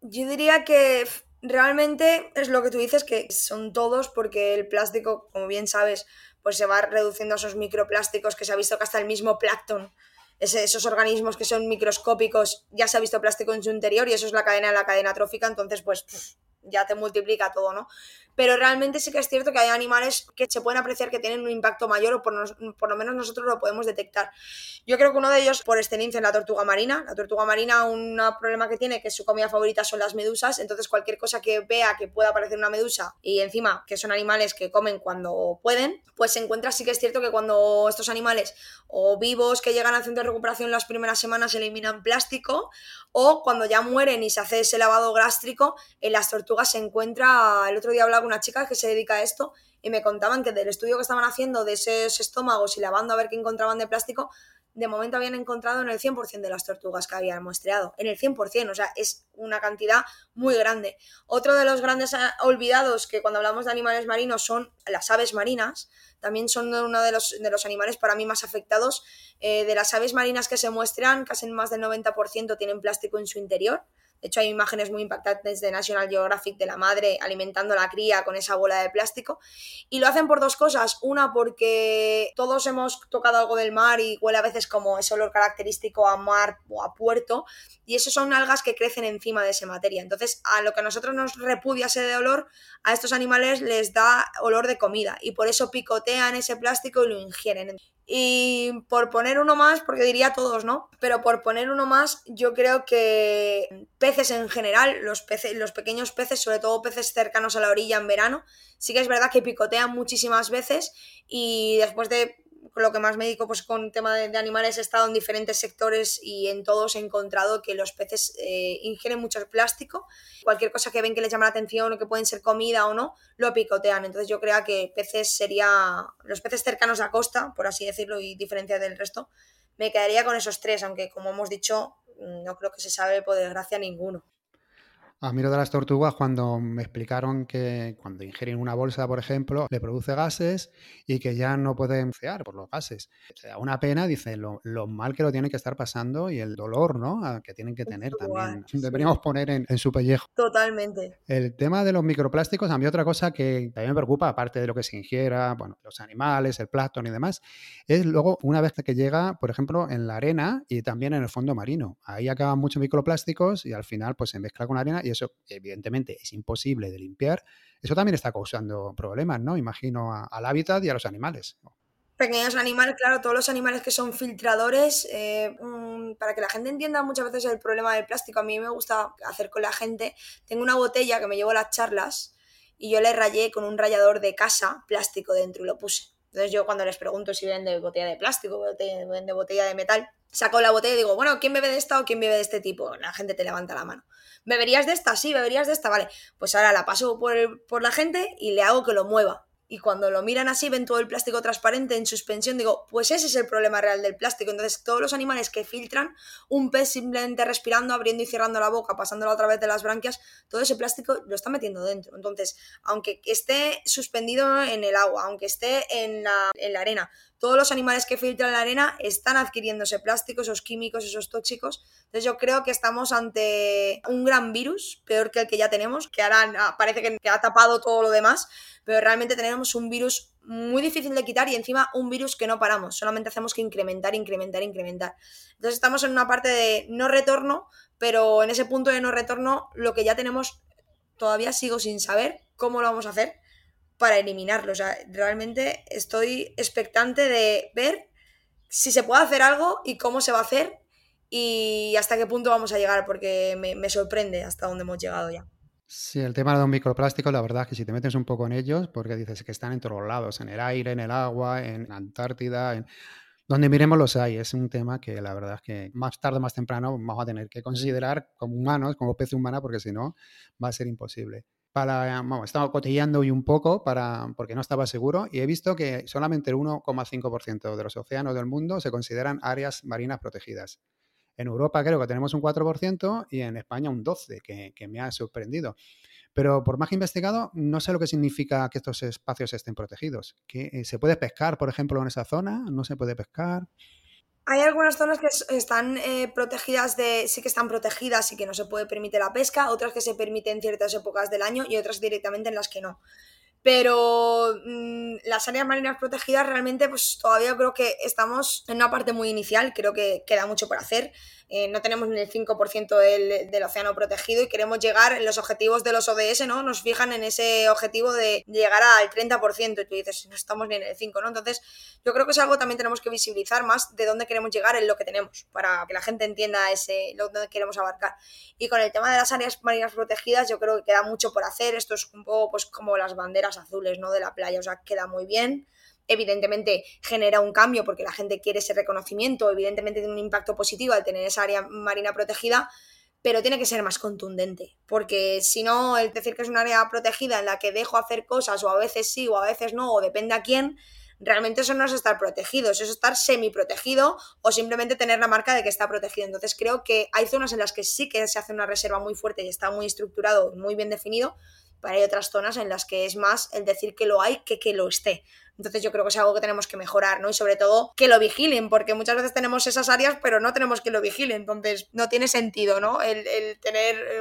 Speaker 2: Yo diría que realmente es lo que tú dices, que son todos, porque el plástico, como bien sabes, pues se va reduciendo a esos microplásticos que se ha visto que hasta el mismo plancton esos organismos que son microscópicos, ya se ha visto plástico en su interior y eso es la cadena de la cadena trófica, entonces pues ya te multiplica todo, ¿no? Pero realmente sí que es cierto que hay animales que se pueden apreciar que tienen un impacto mayor o por, lo menos nosotros lo podemos detectar. Yo creo que uno de ellos, por excelencia, es la tortuga marina. La tortuga marina, un problema que tiene que su comida favorita son las medusas, entonces cualquier cosa que vea que pueda parecer una medusa y encima que son animales que comen cuando pueden, pues se encuentra sí que es cierto que cuando estos animales o vivos que llegan al centro de recuperación las primeras semanas eliminan plástico o cuando ya mueren y se hace ese lavado gástrico, en las tortugas se encuentra, el otro día hablaba una chica que se dedica a esto y me contaban que del estudio que estaban haciendo de esos estómagos y lavando a ver qué encontraban de plástico, de momento habían encontrado en el 100% de las tortugas que habían muestreado, en el 100%, o sea, es una cantidad muy grande. Otro de los grandes ah, olvidados que cuando hablamos de animales marinos son las aves marinas, también son uno de los, de los animales para mí más afectados. Eh, de las aves marinas que se muestran, casi más del 90% tienen plástico en su interior. De hecho, hay imágenes muy impactantes de National Geographic de la madre alimentando la cría con esa bola de plástico. Y lo hacen por dos cosas. Una, porque todos hemos tocado algo del mar y huele a veces como ese olor característico a mar o a puerto. Y eso son algas que crecen encima de esa materia. Entonces, a lo que a nosotros nos repudia ese olor, a estos animales les da olor de comida. Y por eso picotean ese plástico y lo ingieren. Y por poner uno más, porque diría todos, ¿no? Pero por poner uno más, yo creo que peces en general, los, peces, los pequeños peces, sobre todo peces cercanos a la orilla en verano, sí que es verdad que picotean muchísimas veces y después de lo que más me dedico pues con tema de, animales he estado en diferentes sectores y en todos he encontrado que los peces eh, ingieren mucho plástico. Cualquier cosa que ven que les llama la atención o que pueden ser comida o no, lo picotean. Entonces yo creo que peces sería los peces cercanos a costa, por así decirlo, y diferencia del resto. Me quedaría con esos tres, aunque como hemos dicho, no creo que se sabe por desgracia ninguno.
Speaker 1: A mí lo de las tortugas, cuando me explicaron que cuando ingieren una bolsa, por ejemplo, le produce gases y que ya no pueden fear por los gases. Se da una pena, dice, lo, mal que lo tienen que estar pasando y el dolor, ¿no? Que tienen que tener también. Deberíamos poner en, su pellejo.
Speaker 2: Totalmente.
Speaker 1: El tema de los microplásticos, a mí otra cosa que también me preocupa, aparte de lo que se ingiera, bueno, los animales, el plancton y demás, es luego una vez que llega, por ejemplo, en la arena y también en el fondo marino. Ahí acaban muchos microplásticos y al final pues se mezcla con la arena y eso evidentemente es imposible de limpiar, eso también está causando problemas, ¿no? Imagino al hábitat y a los animales.
Speaker 2: Pequeños animales, claro, todos los animales que son filtradores, eh, mm, para que la gente entienda muchas veces el problema del plástico, a mí me gusta hacer con la gente, tengo una botella que me llevo las charlas y yo le rayé con un rallador de casa plástico dentro y lo puse. Entonces yo cuando les pregunto si vende botella de plástico, vende botella de metal, saco la botella y digo, bueno, ¿quién bebe de esta o quién bebe de este tipo? La gente te levanta la mano. ¿Beberías de esta? Sí, beberías de esta, vale. Pues ahora la paso por, por la gente y le hago que lo mueva y cuando lo miran así ven todo el plástico transparente en suspensión, digo, pues ese es el problema real del plástico. Entonces, todos los animales que filtran, un pez simplemente respirando, abriendo y cerrando la boca, pasándola otra vez de las branquias, todo ese plástico lo está metiendo dentro. Entonces, aunque esté suspendido en el agua, aunque esté en la, en la arena, todos los animales que filtran la arena están adquiriendo ese plástico, esos químicos, esos tóxicos. Entonces yo creo que estamos ante un gran virus, peor que el que ya tenemos, que ahora ah, parece que ha tapado todo lo demás, pero realmente tenemos un virus muy difícil de quitar y encima un virus que no paramos, solamente hacemos que incrementar, incrementar, incrementar. Entonces estamos en una parte de no retorno, pero en ese punto de no retorno lo que ya tenemos todavía sigo sin saber cómo lo vamos a hacer para eliminarlo. O sea, realmente estoy expectante de ver si se puede hacer algo y cómo se va a hacer y hasta qué punto vamos a llegar, porque me, sorprende hasta dónde hemos llegado ya.
Speaker 1: Sí, el tema de los microplásticos, la verdad es que si te metes un poco en ellos, porque dices que están en todos lados, en el aire, en el agua, en Antártida, en donde miremos los hay. Es un tema que la verdad es que más tarde o más temprano vamos a tener que considerar como humanos, como especie humana, porque si no va a ser imposible para, bueno, estaba cotillando hoy un poco para, porque no estaba seguro y he visto que solamente el 1,5% de los océanos del mundo se consideran áreas marinas protegidas. En Europa creo que tenemos un 4% y en España un 12%, que, me ha sorprendido. Pero por más que he investigado, no sé lo que significa que estos espacios estén protegidos. ¿Que, eh, ¿Se puede pescar, por ejemplo, en esa zona? ¿No se puede pescar?
Speaker 2: Hay algunas zonas que están eh, protegidas de, sí que están protegidas y que no se puede permitir la pesca, otras que se permiten en ciertas épocas del año y otras directamente en las que no. Pero mm, las áreas marinas protegidas realmente pues todavía creo que estamos en una parte muy inicial, creo que queda mucho por hacer. Eh, no tenemos ni el 5% del, del, océano protegido y queremos llegar en los objetivos de los ODS, ¿no? Nos fijan en ese objetivo de llegar al 30% y tú dices, no estamos ni en el 5%, ¿no? Entonces, yo creo que es algo también tenemos que visibilizar más de dónde queremos llegar en lo que tenemos, para que la gente entienda ese, lo que queremos abarcar. Y con el tema de las áreas marinas protegidas, yo creo que queda mucho por hacer. Esto es un poco pues como las banderas azules, ¿no? De la playa, o sea, queda muy bien evidentemente genera un cambio porque la gente quiere ese reconocimiento, evidentemente tiene un impacto positivo al tener esa área marina protegida, pero tiene que ser más contundente, porque si no, el decir que es un área protegida en la que dejo hacer cosas o a veces sí o a veces no, o depende a quién, realmente eso no es estar protegido, eso es estar semi protegido o simplemente tener la marca de que está protegido. Entonces creo que hay zonas en las que sí que se hace una reserva muy fuerte y está muy estructurado, muy bien definido, pero hay otras zonas en las que es más el decir que lo hay que que lo esté. Entonces yo creo que es algo que tenemos que mejorar, ¿no? Y sobre todo que lo vigilen, porque muchas veces tenemos esas áreas, pero no tenemos que lo vigilen. Entonces no tiene sentido, ¿no? El, tener eh,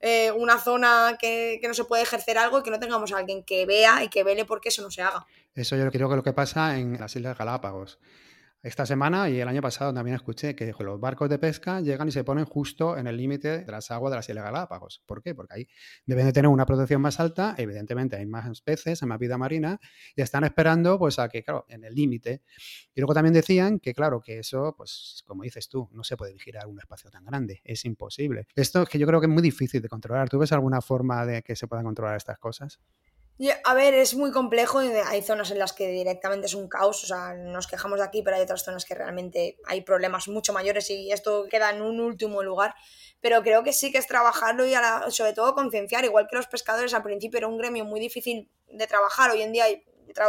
Speaker 2: eh, una zona que, que, no se puede ejercer algo y que no tengamos a alguien que vea y que vele porque eso no se haga.
Speaker 1: Eso yo creo que es lo que pasa en las Islas Galápagos. Esta semana y el año pasado también escuché que los barcos de pesca llegan y se ponen justo en el límite de las aguas de las Islas Galápagos. ¿Por qué? Porque ahí deben de tener una protección más alta, evidentemente hay más peces, hay más vida marina y están esperando pues a que, claro, en el límite. Y luego también decían que, claro, que eso, pues como dices tú, no se puede vigilar un espacio tan grande, es imposible. Esto es que yo creo que es muy difícil de controlar. ¿Tú ves alguna forma de que se puedan controlar estas cosas?
Speaker 2: A ver, es muy complejo hay zonas en las que directamente es un caos, o sea, nos quejamos de aquí, pero hay otras zonas que realmente hay problemas mucho mayores y esto queda en un último lugar. Pero creo que sí que es trabajarlo y sobre todo concienciar, igual que los pescadores al principio era un gremio muy difícil de trabajar, hoy en día hay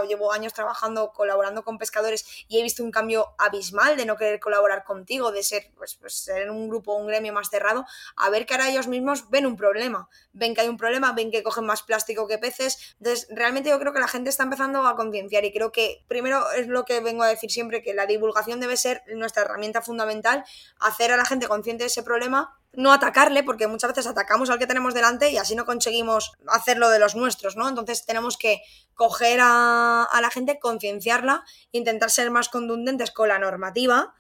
Speaker 2: llevo años trabajando, colaborando con pescadores y he visto un cambio abismal de no querer colaborar contigo, de ser, pues, pues ser un grupo, un gremio más cerrado, a ver que ahora ellos mismos ven un problema, ven que hay un problema, ven que cogen más plástico que peces. Entonces, realmente yo creo que la gente está empezando a concienciar y creo que primero es lo que vengo a decir siempre, que la divulgación debe ser nuestra herramienta fundamental, hacer a la gente consciente de ese problema no atacarle, porque muchas veces atacamos al que tenemos delante y así no conseguimos hacerlo de los nuestros, ¿no? Entonces tenemos que coger a, la gente, concienciarla, intentar ser más contundentes con la normativa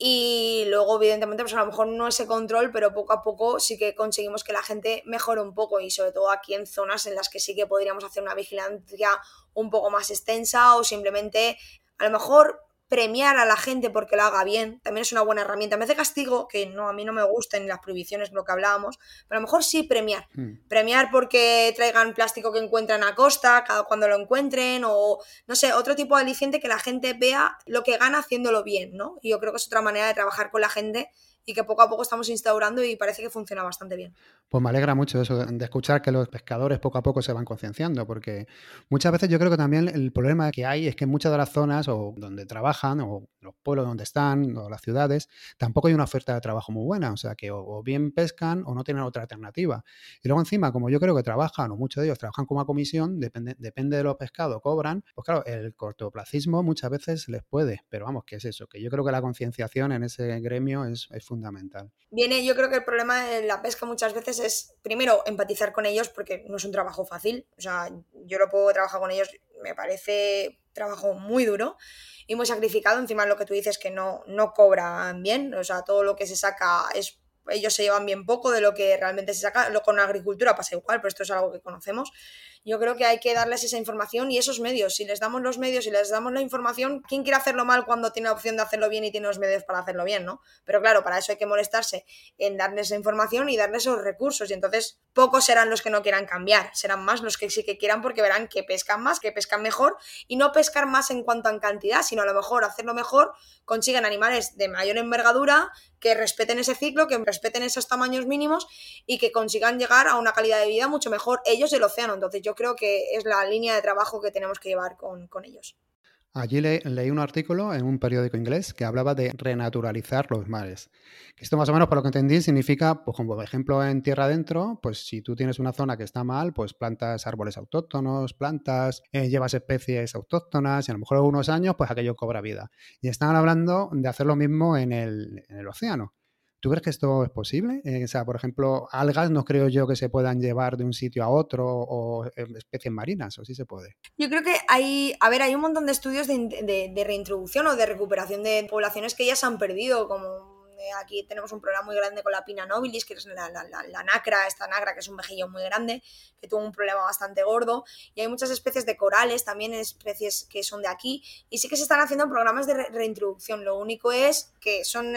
Speaker 2: y luego, evidentemente, pues a lo mejor no ese control, pero poco a poco sí que conseguimos que la gente mejore un poco y sobre todo aquí en zonas en las que sí que podríamos hacer una vigilancia un poco más extensa o simplemente a lo mejor premiar a la gente porque lo haga bien, también es una buena herramienta. En vez de castigo, que no, a mí no me gustan las prohibiciones, lo que hablábamos, pero a lo mejor sí premiar. Hmm. Premiar porque traigan plástico que encuentran a costa, cada cuando lo encuentren, o no sé, otro tipo de aliciente que la gente vea lo que gana haciéndolo bien, ¿no? Y yo creo que es otra manera de trabajar con la gente y que poco a poco estamos instaurando y parece que funciona bastante bien.
Speaker 1: Pues me alegra mucho eso de escuchar que los pescadores poco a poco se van concienciando, porque muchas veces yo creo que también el problema que hay es que en muchas de las zonas o donde trabajan, o los pueblos donde están, o las ciudades, tampoco hay una oferta de trabajo muy buena, o sea que o, bien pescan o no tienen otra alternativa. Y luego encima, como yo creo que trabajan, o muchos de ellos trabajan como a comisión, depende, depende de los pescados, cobran, pues claro, el cortoplacismo muchas veces les puede, pero vamos, ¿qué es eso? Que yo creo que la concienciación en ese gremio es, es fundamental fundamental.
Speaker 2: Viene, yo creo que el problema de la pesca muchas veces es, primero, empatizar con ellos, porque no es un trabajo fácil. O sea, yo lo puedo trabajar con ellos, me parece trabajo muy duro y muy sacrificado. Encima lo que tú dices que no, no cobran bien, o sea, todo lo que se saca es ellos se llevan bien poco de lo que realmente se saca. Con la agricultura pasa igual, pero esto es algo que conocemos. Yo creo que hay que darles esa información y esos medios. Si les damos los medios y les damos la información, ¿quién quiere hacerlo mal cuando tiene la opción de hacerlo bien y tiene los medios para hacerlo bien, no? Pero claro, para eso hay que molestarse en darles esa información y darles esos recursos. Y entonces pocos serán los que no quieran cambiar, serán más los que sí que quieran porque verán que pescan más, que pescan mejor y no pescar más en cuanto a cantidad, sino a lo mejor hacerlo mejor, consiguen animales de mayor envergadura, que respeten ese ciclo, que respeten esos tamaños mínimos y que consigan llegar a una calidad de vida mucho mejor ellos del océano. Entonces yo creo que es la línea de trabajo que tenemos que llevar con, ellos.
Speaker 1: Allí leí un artículo en un periódico inglés que hablaba de renaturalizar los mares. Esto más o menos, por lo que entendí, significa, pues como por ejemplo en tierra adentro, pues si tú tienes una zona que está mal, pues plantas árboles autóctonos, plantas, eh, llevas especies autóctonas y a lo mejor en unos años, pues aquello cobra vida. Y están hablando de hacer lo mismo en el océano. ¿Tú crees que esto es posible? Eh, o sea, por ejemplo, algas no creo yo que se puedan llevar de un sitio a otro o eh, especies marinas, o sí se puede.
Speaker 2: Yo creo que hay, a ver, hay un montón de estudios de, reintroducción o de recuperación de poblaciones que ya se han perdido, como eh, aquí tenemos un problema muy grande con la pina nobilis, que es la, la, nacra, esta nacra que es un mejillón muy grande, que tuvo un problema bastante gordo, y hay muchas especies de corales, también especies que son de aquí, y sí que se están haciendo programas de reintroducción, lo único es que son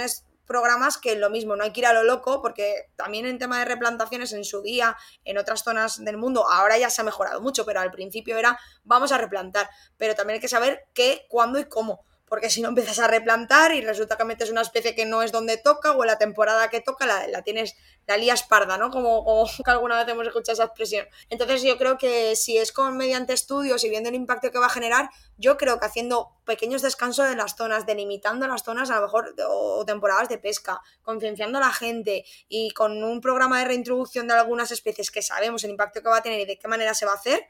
Speaker 2: programas que lo mismo, no hay que ir a lo loco, porque también en tema de replantaciones en su día, en otras zonas del mundo, ahora ya se ha mejorado mucho, pero al principio era vamos a replantar, pero también hay que saber qué, cuándo y cómo porque si no empiezas a replantar y resulta que metes una especie que no es donde toca o en la temporada que toca la, la tienes, la lías parda, ¿no? Como, como, alguna vez hemos escuchado esa expresión. Entonces yo creo que si es con mediante estudios y viendo el impacto que va a generar, yo creo que haciendo pequeños descansos de las zonas, delimitando las zonas a lo mejor o temporadas de pesca, concienciando a la gente y con un programa de reintroducción de algunas especies que sabemos el impacto que va a tener y de qué manera se va a hacer,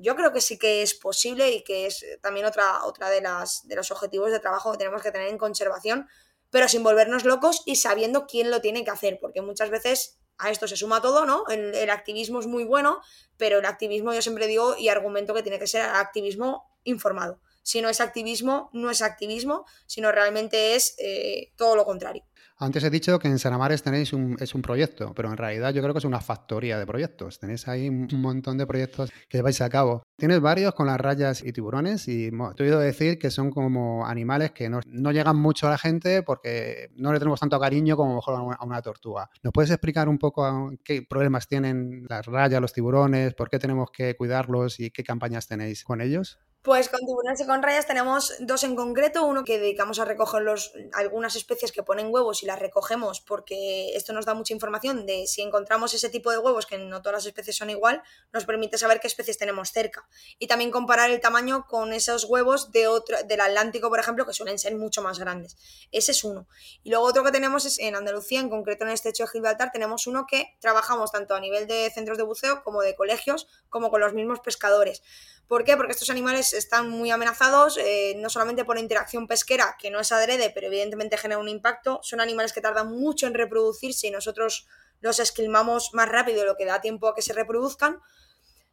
Speaker 2: yo creo que sí que es posible y que es también otra, otra de, las, de los objetivos de trabajo que tenemos que tener en conservación, pero sin volvernos locos y sabiendo quién lo tiene que hacer, porque muchas veces a esto se suma todo, ¿no? El, el, activismo es muy bueno, pero el activismo yo siempre digo y argumento que tiene que ser activismo informado. Si no es activismo, no es activismo, sino realmente es eh, todo lo contrario.
Speaker 1: Antes he dicho que en Sanamares tenéis un, es un proyecto, pero en realidad yo creo que es una factoría de proyectos. Tenéis ahí un montón de proyectos que lleváis a cabo. Tienes varios con las rayas y tiburones y te he oído decir que son como animales que no, llegan mucho a la gente porque no le tenemos tanto cariño como mejor a una, a una tortuga. ¿Nos puedes explicar un poco qué problemas tienen las rayas, los tiburones, por qué tenemos que cuidarlos y qué campañas tenéis con ellos?
Speaker 2: Pues con tiburones y con rayas tenemos dos en concreto, uno que dedicamos a recoger los, algunas especies que ponen huevos y las recogemos porque esto nos da mucha información de si encontramos ese tipo de huevos, que no todas las especies son igual, nos permite saber qué especies tenemos cerca. Y también comparar el tamaño con esos huevos de otro, del Atlántico, por ejemplo, que suelen ser mucho más grandes. Ese es uno. Y luego otro que tenemos es en Andalucía, en concreto en este hecho de Gibraltar, tenemos uno que trabajamos tanto a nivel de centros de buceo como de colegios, como con los mismos pescadores ¿Por qué? Porque estos animales están muy amenazados, eh, no solamente por interacción pesquera, que no es adrede, pero evidentemente genera un impacto. Son animales que tardan mucho en reproducirse y nosotros los esquilmamos más rápido, lo que da tiempo a que se reproduzcan.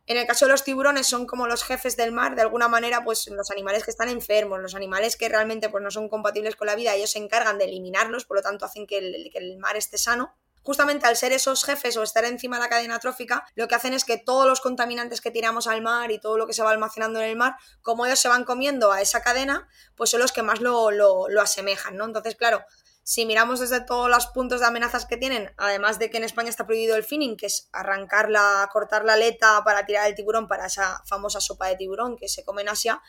Speaker 2: En el caso de los tiburones son como los jefes del mar, de alguna manera, pues los animales que están enfermos, los animales que realmente pues, no son compatibles con la vida, ellos se encargan de eliminarlos, por lo tanto hacen que el, que el mar esté sano justamente al ser esos jefes o estar encima de la cadena trófica, lo que hacen es que todos los contaminantes que tiramos al mar y todo lo que se va almacenando en el mar, como ellos se van comiendo a esa cadena, pues son los que más lo, lo, asemejan, ¿no? Entonces, claro, si miramos desde todos los puntos de amenazas que tienen, además de que en España está prohibido el finning, que es arrancar la, cortar la aleta para tirar el tiburón para esa famosa sopa de tiburón que se come en Asia,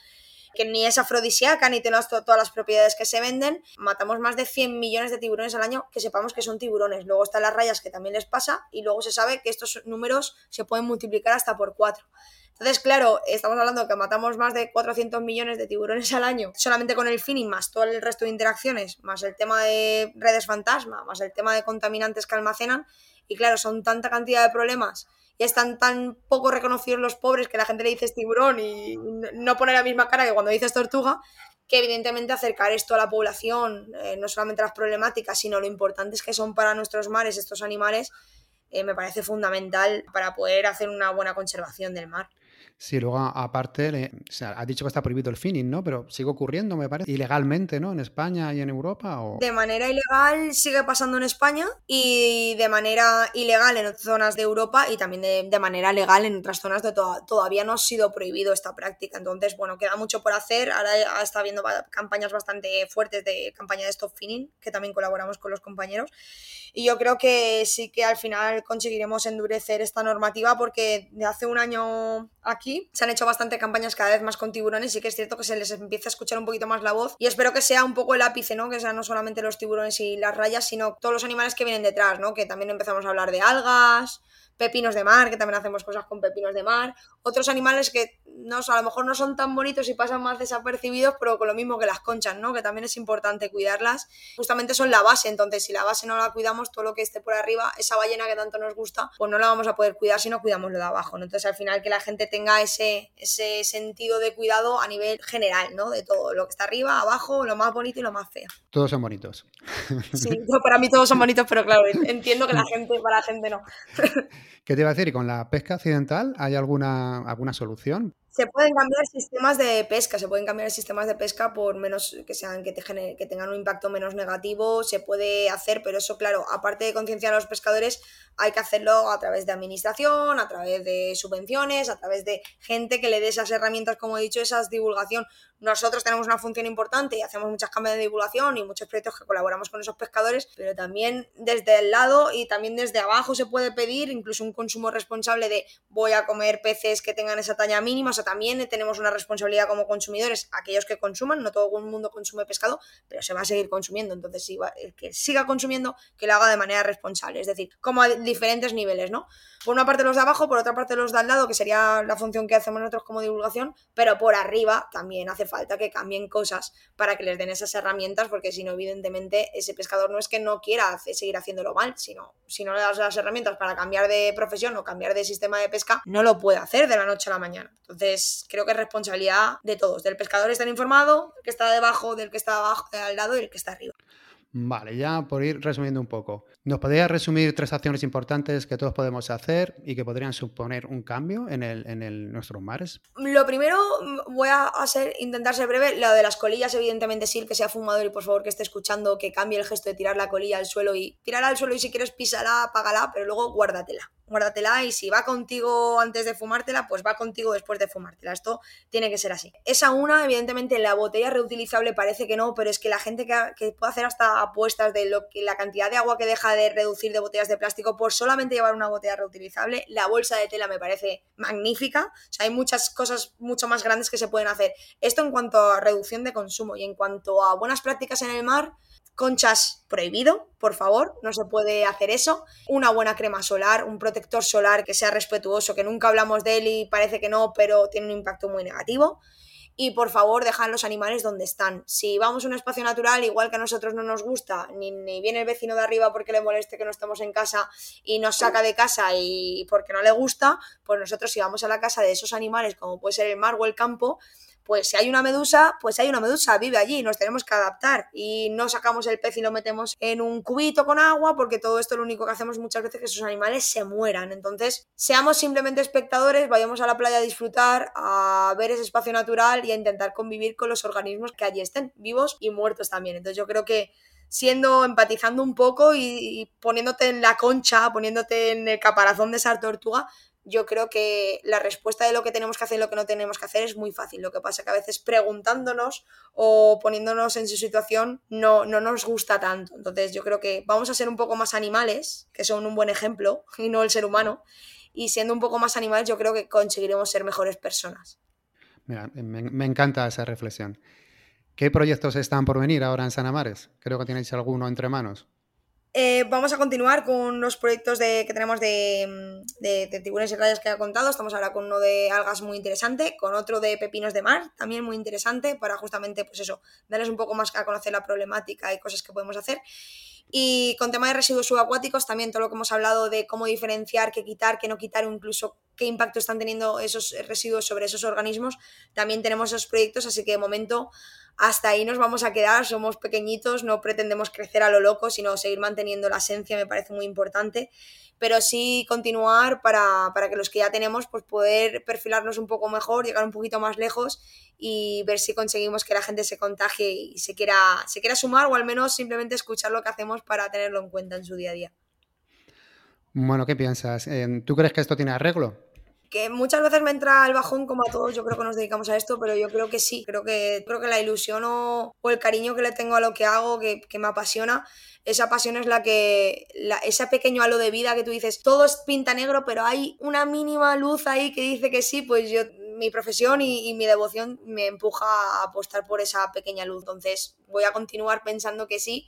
Speaker 2: que ni es afrodisíaca ni tiene todas las propiedades que se venden. Matamos más de 100 millones de tiburones al año que sepamos que son tiburones. Luego están las rayas que también les pasa y luego se sabe que estos números se pueden multiplicar hasta por 4. Entonces, claro, estamos hablando que matamos más de 400 millones de tiburones al año, solamente con el finning, más todo el resto de interacciones, más el tema de redes fantasma, más el tema de contaminantes que almacenan. Y claro, son tanta cantidad de problemas y están tan poco reconocidos los pobres que la gente le dice tiburón y no pone la misma cara que cuando dices tortuga, que evidentemente acercar esto a la población, eh, no solamente las problemáticas, sino lo importantes que son para nuestros mares estos animales, eh, me parece fundamental para poder hacer una buena conservación del mar.
Speaker 1: Sí, luego aparte, ha dicho que está prohibido el finning, ¿no? Pero sigue ocurriendo, me parece, ilegalmente, ¿no? En España y en Europa.
Speaker 2: De manera ilegal sigue pasando en España y de manera ilegal en otras zonas de Europa y también de, manera legal en otras zonas de todavía no ha sido prohibido esta práctica. Entonces, bueno, queda mucho por hacer. Ahora está habiendo campañas bastante fuertes de campaña de stop finning, que también colaboramos con los compañeros. Y yo creo que sí que al final conseguiremos endurecer esta normativa porque de hace un año aquí se han hecho bastante campañas cada vez más con tiburones y que es cierto que se les empieza a escuchar un poquito más la voz y espero que sea un poco el ápice, ¿no? Que sean no solamente los tiburones y las rayas, sino todos los animales que vienen detrás, ¿no? Que también empezamos a hablar de algas, pepinos de mar, que también hacemos cosas con pepinos de mar, otros animales que no, a lo mejor no son tan bonitos y pasan más desapercibidos, pero con lo mismo que las conchas, ¿no? Que también es importante cuidarlas. Justamente son la base, entonces si la base no la cuidamos, todo lo que esté por arriba, esa ballena que tanto nos gusta, pues no la vamos a poder cuidar si no cuidamos lo de abajo, ¿no? Entonces al final que la gente tenga ese, ese sentido de cuidado a nivel general, ¿no? De todo, lo que está arriba, abajo, lo más bonito y lo más feo.
Speaker 1: Todos son bonitos.
Speaker 2: Sí, para mí todos son bonitos, pero claro, entiendo que la gente, para la gente no.
Speaker 1: ¿Qué te iba a decir? ¿Y con la pesca accidental hay alguna, alguna solución?
Speaker 2: Se pueden cambiar sistemas de pesca, se pueden cambiar sistemas de pesca por menos que sean que, te que tengan un impacto menos negativo, se puede hacer, pero eso claro, aparte de concienciar a los pescadores, hay que hacerlo a través de administración, a través de subvenciones, a través de gente que le dé esas herramientas, como he dicho, esas divulgación. Nosotros tenemos una función importante y hacemos muchas campañas de divulgación y muchos proyectos que colaboramos con esos pescadores, pero también desde el lado y también desde abajo se puede pedir incluso un consumo responsable de voy a comer peces que tengan esa talla mínima, o sea, también tenemos una responsabilidad como consumidores, aquellos que consuman, no todo el mundo consume pescado, pero se va a seguir consumiendo, entonces si el que siga consumiendo, que lo haga de manera responsable, es decir, como diferentes niveles, ¿no? Por una parte los de abajo, por otra parte los de al lado, que sería la función que hacemos nosotros como divulgación, pero por arriba también hace falta que cambien cosas para que les den esas herramientas, porque si no, evidentemente, ese pescador no es que no quiera seguir haciéndolo mal, sino si no le das las herramientas para cambiar de profesión o cambiar de sistema de pesca, no lo puede hacer de la noche a la mañana. Entonces, creo que es responsabilidad de todos, del pescador estar informado, el que está debajo, del que está abajo, al lado y el que está arriba.
Speaker 1: Vale, ya por ir resumiendo un poco. ¿Nos podría resumir tres acciones importantes que todos podemos hacer y que podrían suponer un cambio en, el, en el, nuestros mares?
Speaker 2: Lo primero, mm, voy a hacer, intentar ser breve. Lo de las colillas, evidentemente sí, el que sea fumador y por favor que esté escuchando, que cambie el gesto de tirar la colilla al suelo y tirar al suelo y si quieres písala, apágala, pero luego guárdatela guárdatela y si va contigo antes de fumártela, pues va contigo después de fumártela. Esto tiene que ser así. Esa una, evidentemente, la botella reutilizable parece que no, pero es que la gente que, puede hacer hasta apuestas de lo que la cantidad de agua que deja de reducir de botellas de plástico por solamente llevar una botella reutilizable, la bolsa de tela me parece magnífica. O sea, hay muchas cosas mucho más grandes que se pueden hacer. Esto en cuanto a reducción de consumo y en cuanto a buenas prácticas en el mar, Conchas prohibido, por favor, no se puede hacer eso. Una buena crema solar, un protector solar que sea respetuoso, que nunca hablamos de él y parece que no, pero tiene un impacto muy negativo. Y por favor, dejar los animales donde están. Si vamos a un espacio natural, igual que a nosotros no nos gusta, ni, ni viene el vecino de arriba porque le moleste que no estemos en casa y nos saca de casa y porque no le gusta, pues nosotros si vamos a la casa de esos animales, como puede ser el mar o el campo, Pues si hay una medusa, pues hay una medusa, vive allí, nos tenemos que adaptar y no sacamos el pez y lo metemos en un cubito con agua porque todo esto lo único que hacemos muchas veces es que esos animales se mueran. Entonces, seamos simplemente espectadores, vayamos a la playa a disfrutar, a ver ese espacio natural y a intentar convivir con los organismos que allí estén, vivos y muertos también. Entonces yo creo que siendo, empatizando un poco y, poniéndote en la concha, poniéndote en el caparazón de esa tortuga, yo creo que la respuesta de lo que tenemos que hacer y lo que no tenemos que hacer es muy fácil. Lo que pasa que a veces preguntándonos o poniéndonos en su situación no, no nos gusta tanto. Entonces yo creo que vamos a ser un poco más animales, que son un buen ejemplo, y no el ser humano. Y siendo un poco más animales yo creo que conseguiremos ser mejores personas.
Speaker 1: Mira, me, me encanta esa reflexión. ¿Qué proyectos están por venir ahora en San Amares? Creo que tenéis alguno entre manos.
Speaker 2: Eh, vamos a continuar con los proyectos de, que tenemos de, de, tiburones y rayas que he contado. Estamos ahora con uno de algas muy interesante, con otro de pepinos de mar, también muy interesante, para justamente, pues eso, darles un poco más a conocer la problemática y cosas que podemos hacer. Y con tema de residuos subacuáticos, también todo lo que hemos hablado de cómo diferenciar, qué quitar, qué no quitar, o incluso qué impacto están teniendo esos residuos sobre esos organismos, también tenemos esos proyectos, así que de momento hasta ahí nos vamos a quedar, somos pequeñitos, no pretendemos crecer a lo loco, sino seguir manteniendo la esencia, me parece muy importante, pero sí continuar para, que los que ya tenemos, pues poder perfilarnos un poco mejor, llegar un poquito más lejos y ver si conseguimos que la gente se contagie y se quiera, se quiera sumar o al menos simplemente escuchar lo que hacemos para tenerlo en cuenta en su día a día.
Speaker 1: Bueno, ¿qué piensas? Eh, ¿Tú crees que esto tiene arreglo?
Speaker 2: Que muchas veces me entra el bajón como a todos, yo creo que nos dedicamos a esto, pero yo creo que sí, creo que, creo que la ilusión o, el cariño que le tengo a lo que hago, que, me apasiona, esa pasión es la que, la, ese pequeño halo de vida que tú dices, todo es pinta negro, pero hay una mínima luz ahí que dice que sí, pues yo, mi profesión y, y mi devoción me empuja a apostar por esa pequeña luz, entonces voy a continuar pensando que sí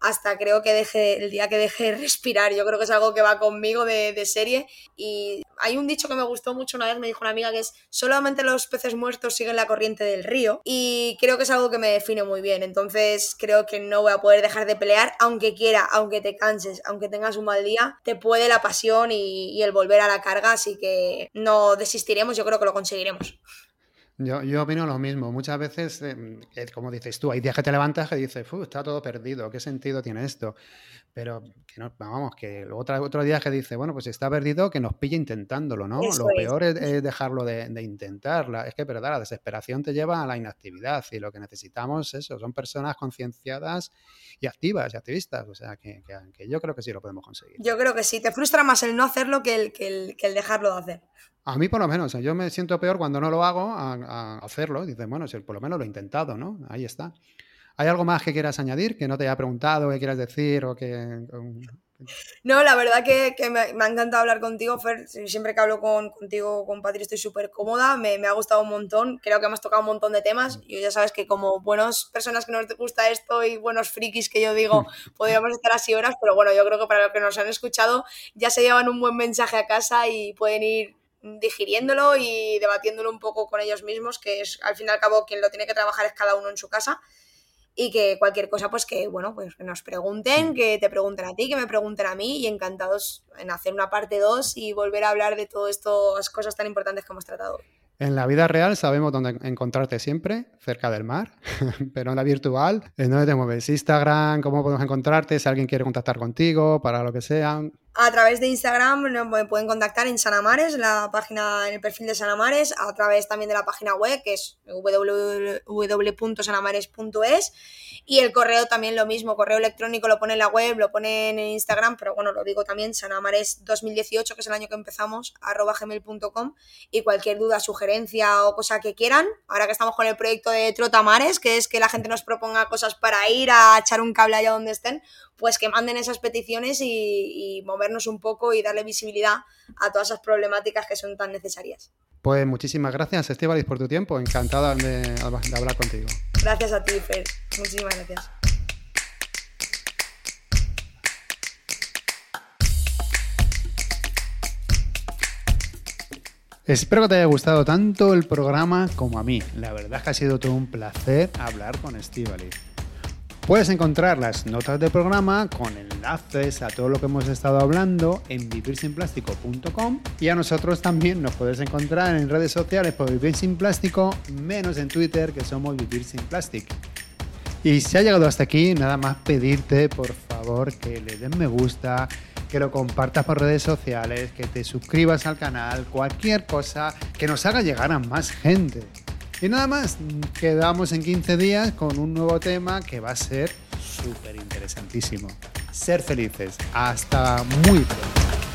Speaker 2: hasta creo que deje, el día que deje de respirar. Yo creo que es algo que va conmigo de, de, serie. Y hay un dicho que me gustó mucho una vez, me dijo una amiga, que es solamente los peces muertos siguen la corriente del río. Y creo que es algo que me define muy bien. Entonces creo que no voy a poder dejar de pelear, aunque quiera, aunque te canses, aunque tengas un mal día, te puede la pasión y, y el volver a la carga. Así que no desistiremos, yo creo que lo conseguiremos.
Speaker 1: Yo, yo, opino lo mismo. Muchas veces, eh, como dices tú, hay días que te levantas y dices, está todo perdido, ¿qué sentido tiene esto? Pero que no, vamos, que otro, otro día que dice, bueno, pues si está perdido, que nos pille intentándolo, ¿no? lo peor es, dejarlo de, de, intentar. es que, verdad, la desesperación te lleva a la inactividad y lo que necesitamos es eso, son personas concienciadas y activas y activistas. O sea, que, que, yo creo que sí lo podemos conseguir.
Speaker 2: Yo creo que sí. Te frustra más el no hacerlo que el, que el, que el dejarlo de hacer.
Speaker 1: A mí por lo menos, yo me siento peor cuando no lo hago a, hacerlo. Dices, bueno, si por lo menos lo he intentado, ¿no? Ahí está. ¿Hay algo más que quieras añadir, que no te haya preguntado, que quieras decir o que...
Speaker 2: No, la verdad que, me, ha encantado hablar contigo, Fer. Siempre que hablo con, contigo, con Patri, estoy súper cómoda. Me, ha gustado un montón. Creo que hemos tocado un montón de temas. Y ya sabes que como buenas personas que nos gusta esto y buenos frikis que yo digo, podríamos estar así horas. Pero bueno, yo creo que para los que nos han escuchado ya se llevan un buen mensaje a casa y pueden ir digiriéndolo y debatiéndolo un poco con ellos mismos, que es al fin y al cabo quien lo tiene que trabajar es cada uno en su casa. Y que cualquier cosa, pues que, bueno, pues que nos pregunten, que te pregunten a ti, que me pregunten a mí, y encantados en hacer una parte 2 y volver a hablar de todas estas cosas tan importantes que hemos tratado.
Speaker 1: En la vida real sabemos dónde encontrarte siempre, cerca del mar, pero en la virtual, ¿en dónde te mueves? Instagram, ¿cómo podemos encontrarte? Si alguien quiere contactar contigo, para lo que sea.
Speaker 2: A través de Instagram me pueden contactar en Sanamares, la página, en el perfil de Sanamares, a través también de la página web, que es www.sanamares.es y el correo también lo mismo, correo electrónico lo pone en la web, lo pone en Instagram, pero bueno, lo digo también, sanamares 2018, que es el año que empezamos, arroba gmail.com y cualquier duda, sugerencia o cosa que quieran, ahora que estamos con el proyecto de Trotamares, que es que la gente nos proponga cosas para ir a echar un cable allá donde estén, pues que manden esas peticiones y, movernos un poco y darle visibilidad a todas esas problemáticas que son tan necesarias.
Speaker 1: Pues muchísimas gracias, Estivalis, por tu tiempo. Encantada de, de hablar contigo.
Speaker 2: Gracias a ti, Fer. Muchísimas gracias.
Speaker 1: Espero que te haya gustado tanto el programa como a mí. La verdad es que ha sido todo un placer hablar con Estivalis. Puedes encontrar las notas del programa con enlaces a todo lo que hemos estado hablando en vivirsinplástico.com y a nosotros también nos puedes encontrar en redes sociales por Vivir Sin Plástico, menos en Twitter que somos Vivir Sin Plástico. Y si ha llegado hasta aquí, nada más pedirte por favor que le den me gusta, que lo compartas por redes sociales, que te suscribas al canal, cualquier cosa que nos haga llegar a más gente. Y nada más, quedamos en 15 días con un nuevo tema que va a ser súper interesantísimo. Ser felices. Hasta muy pronto.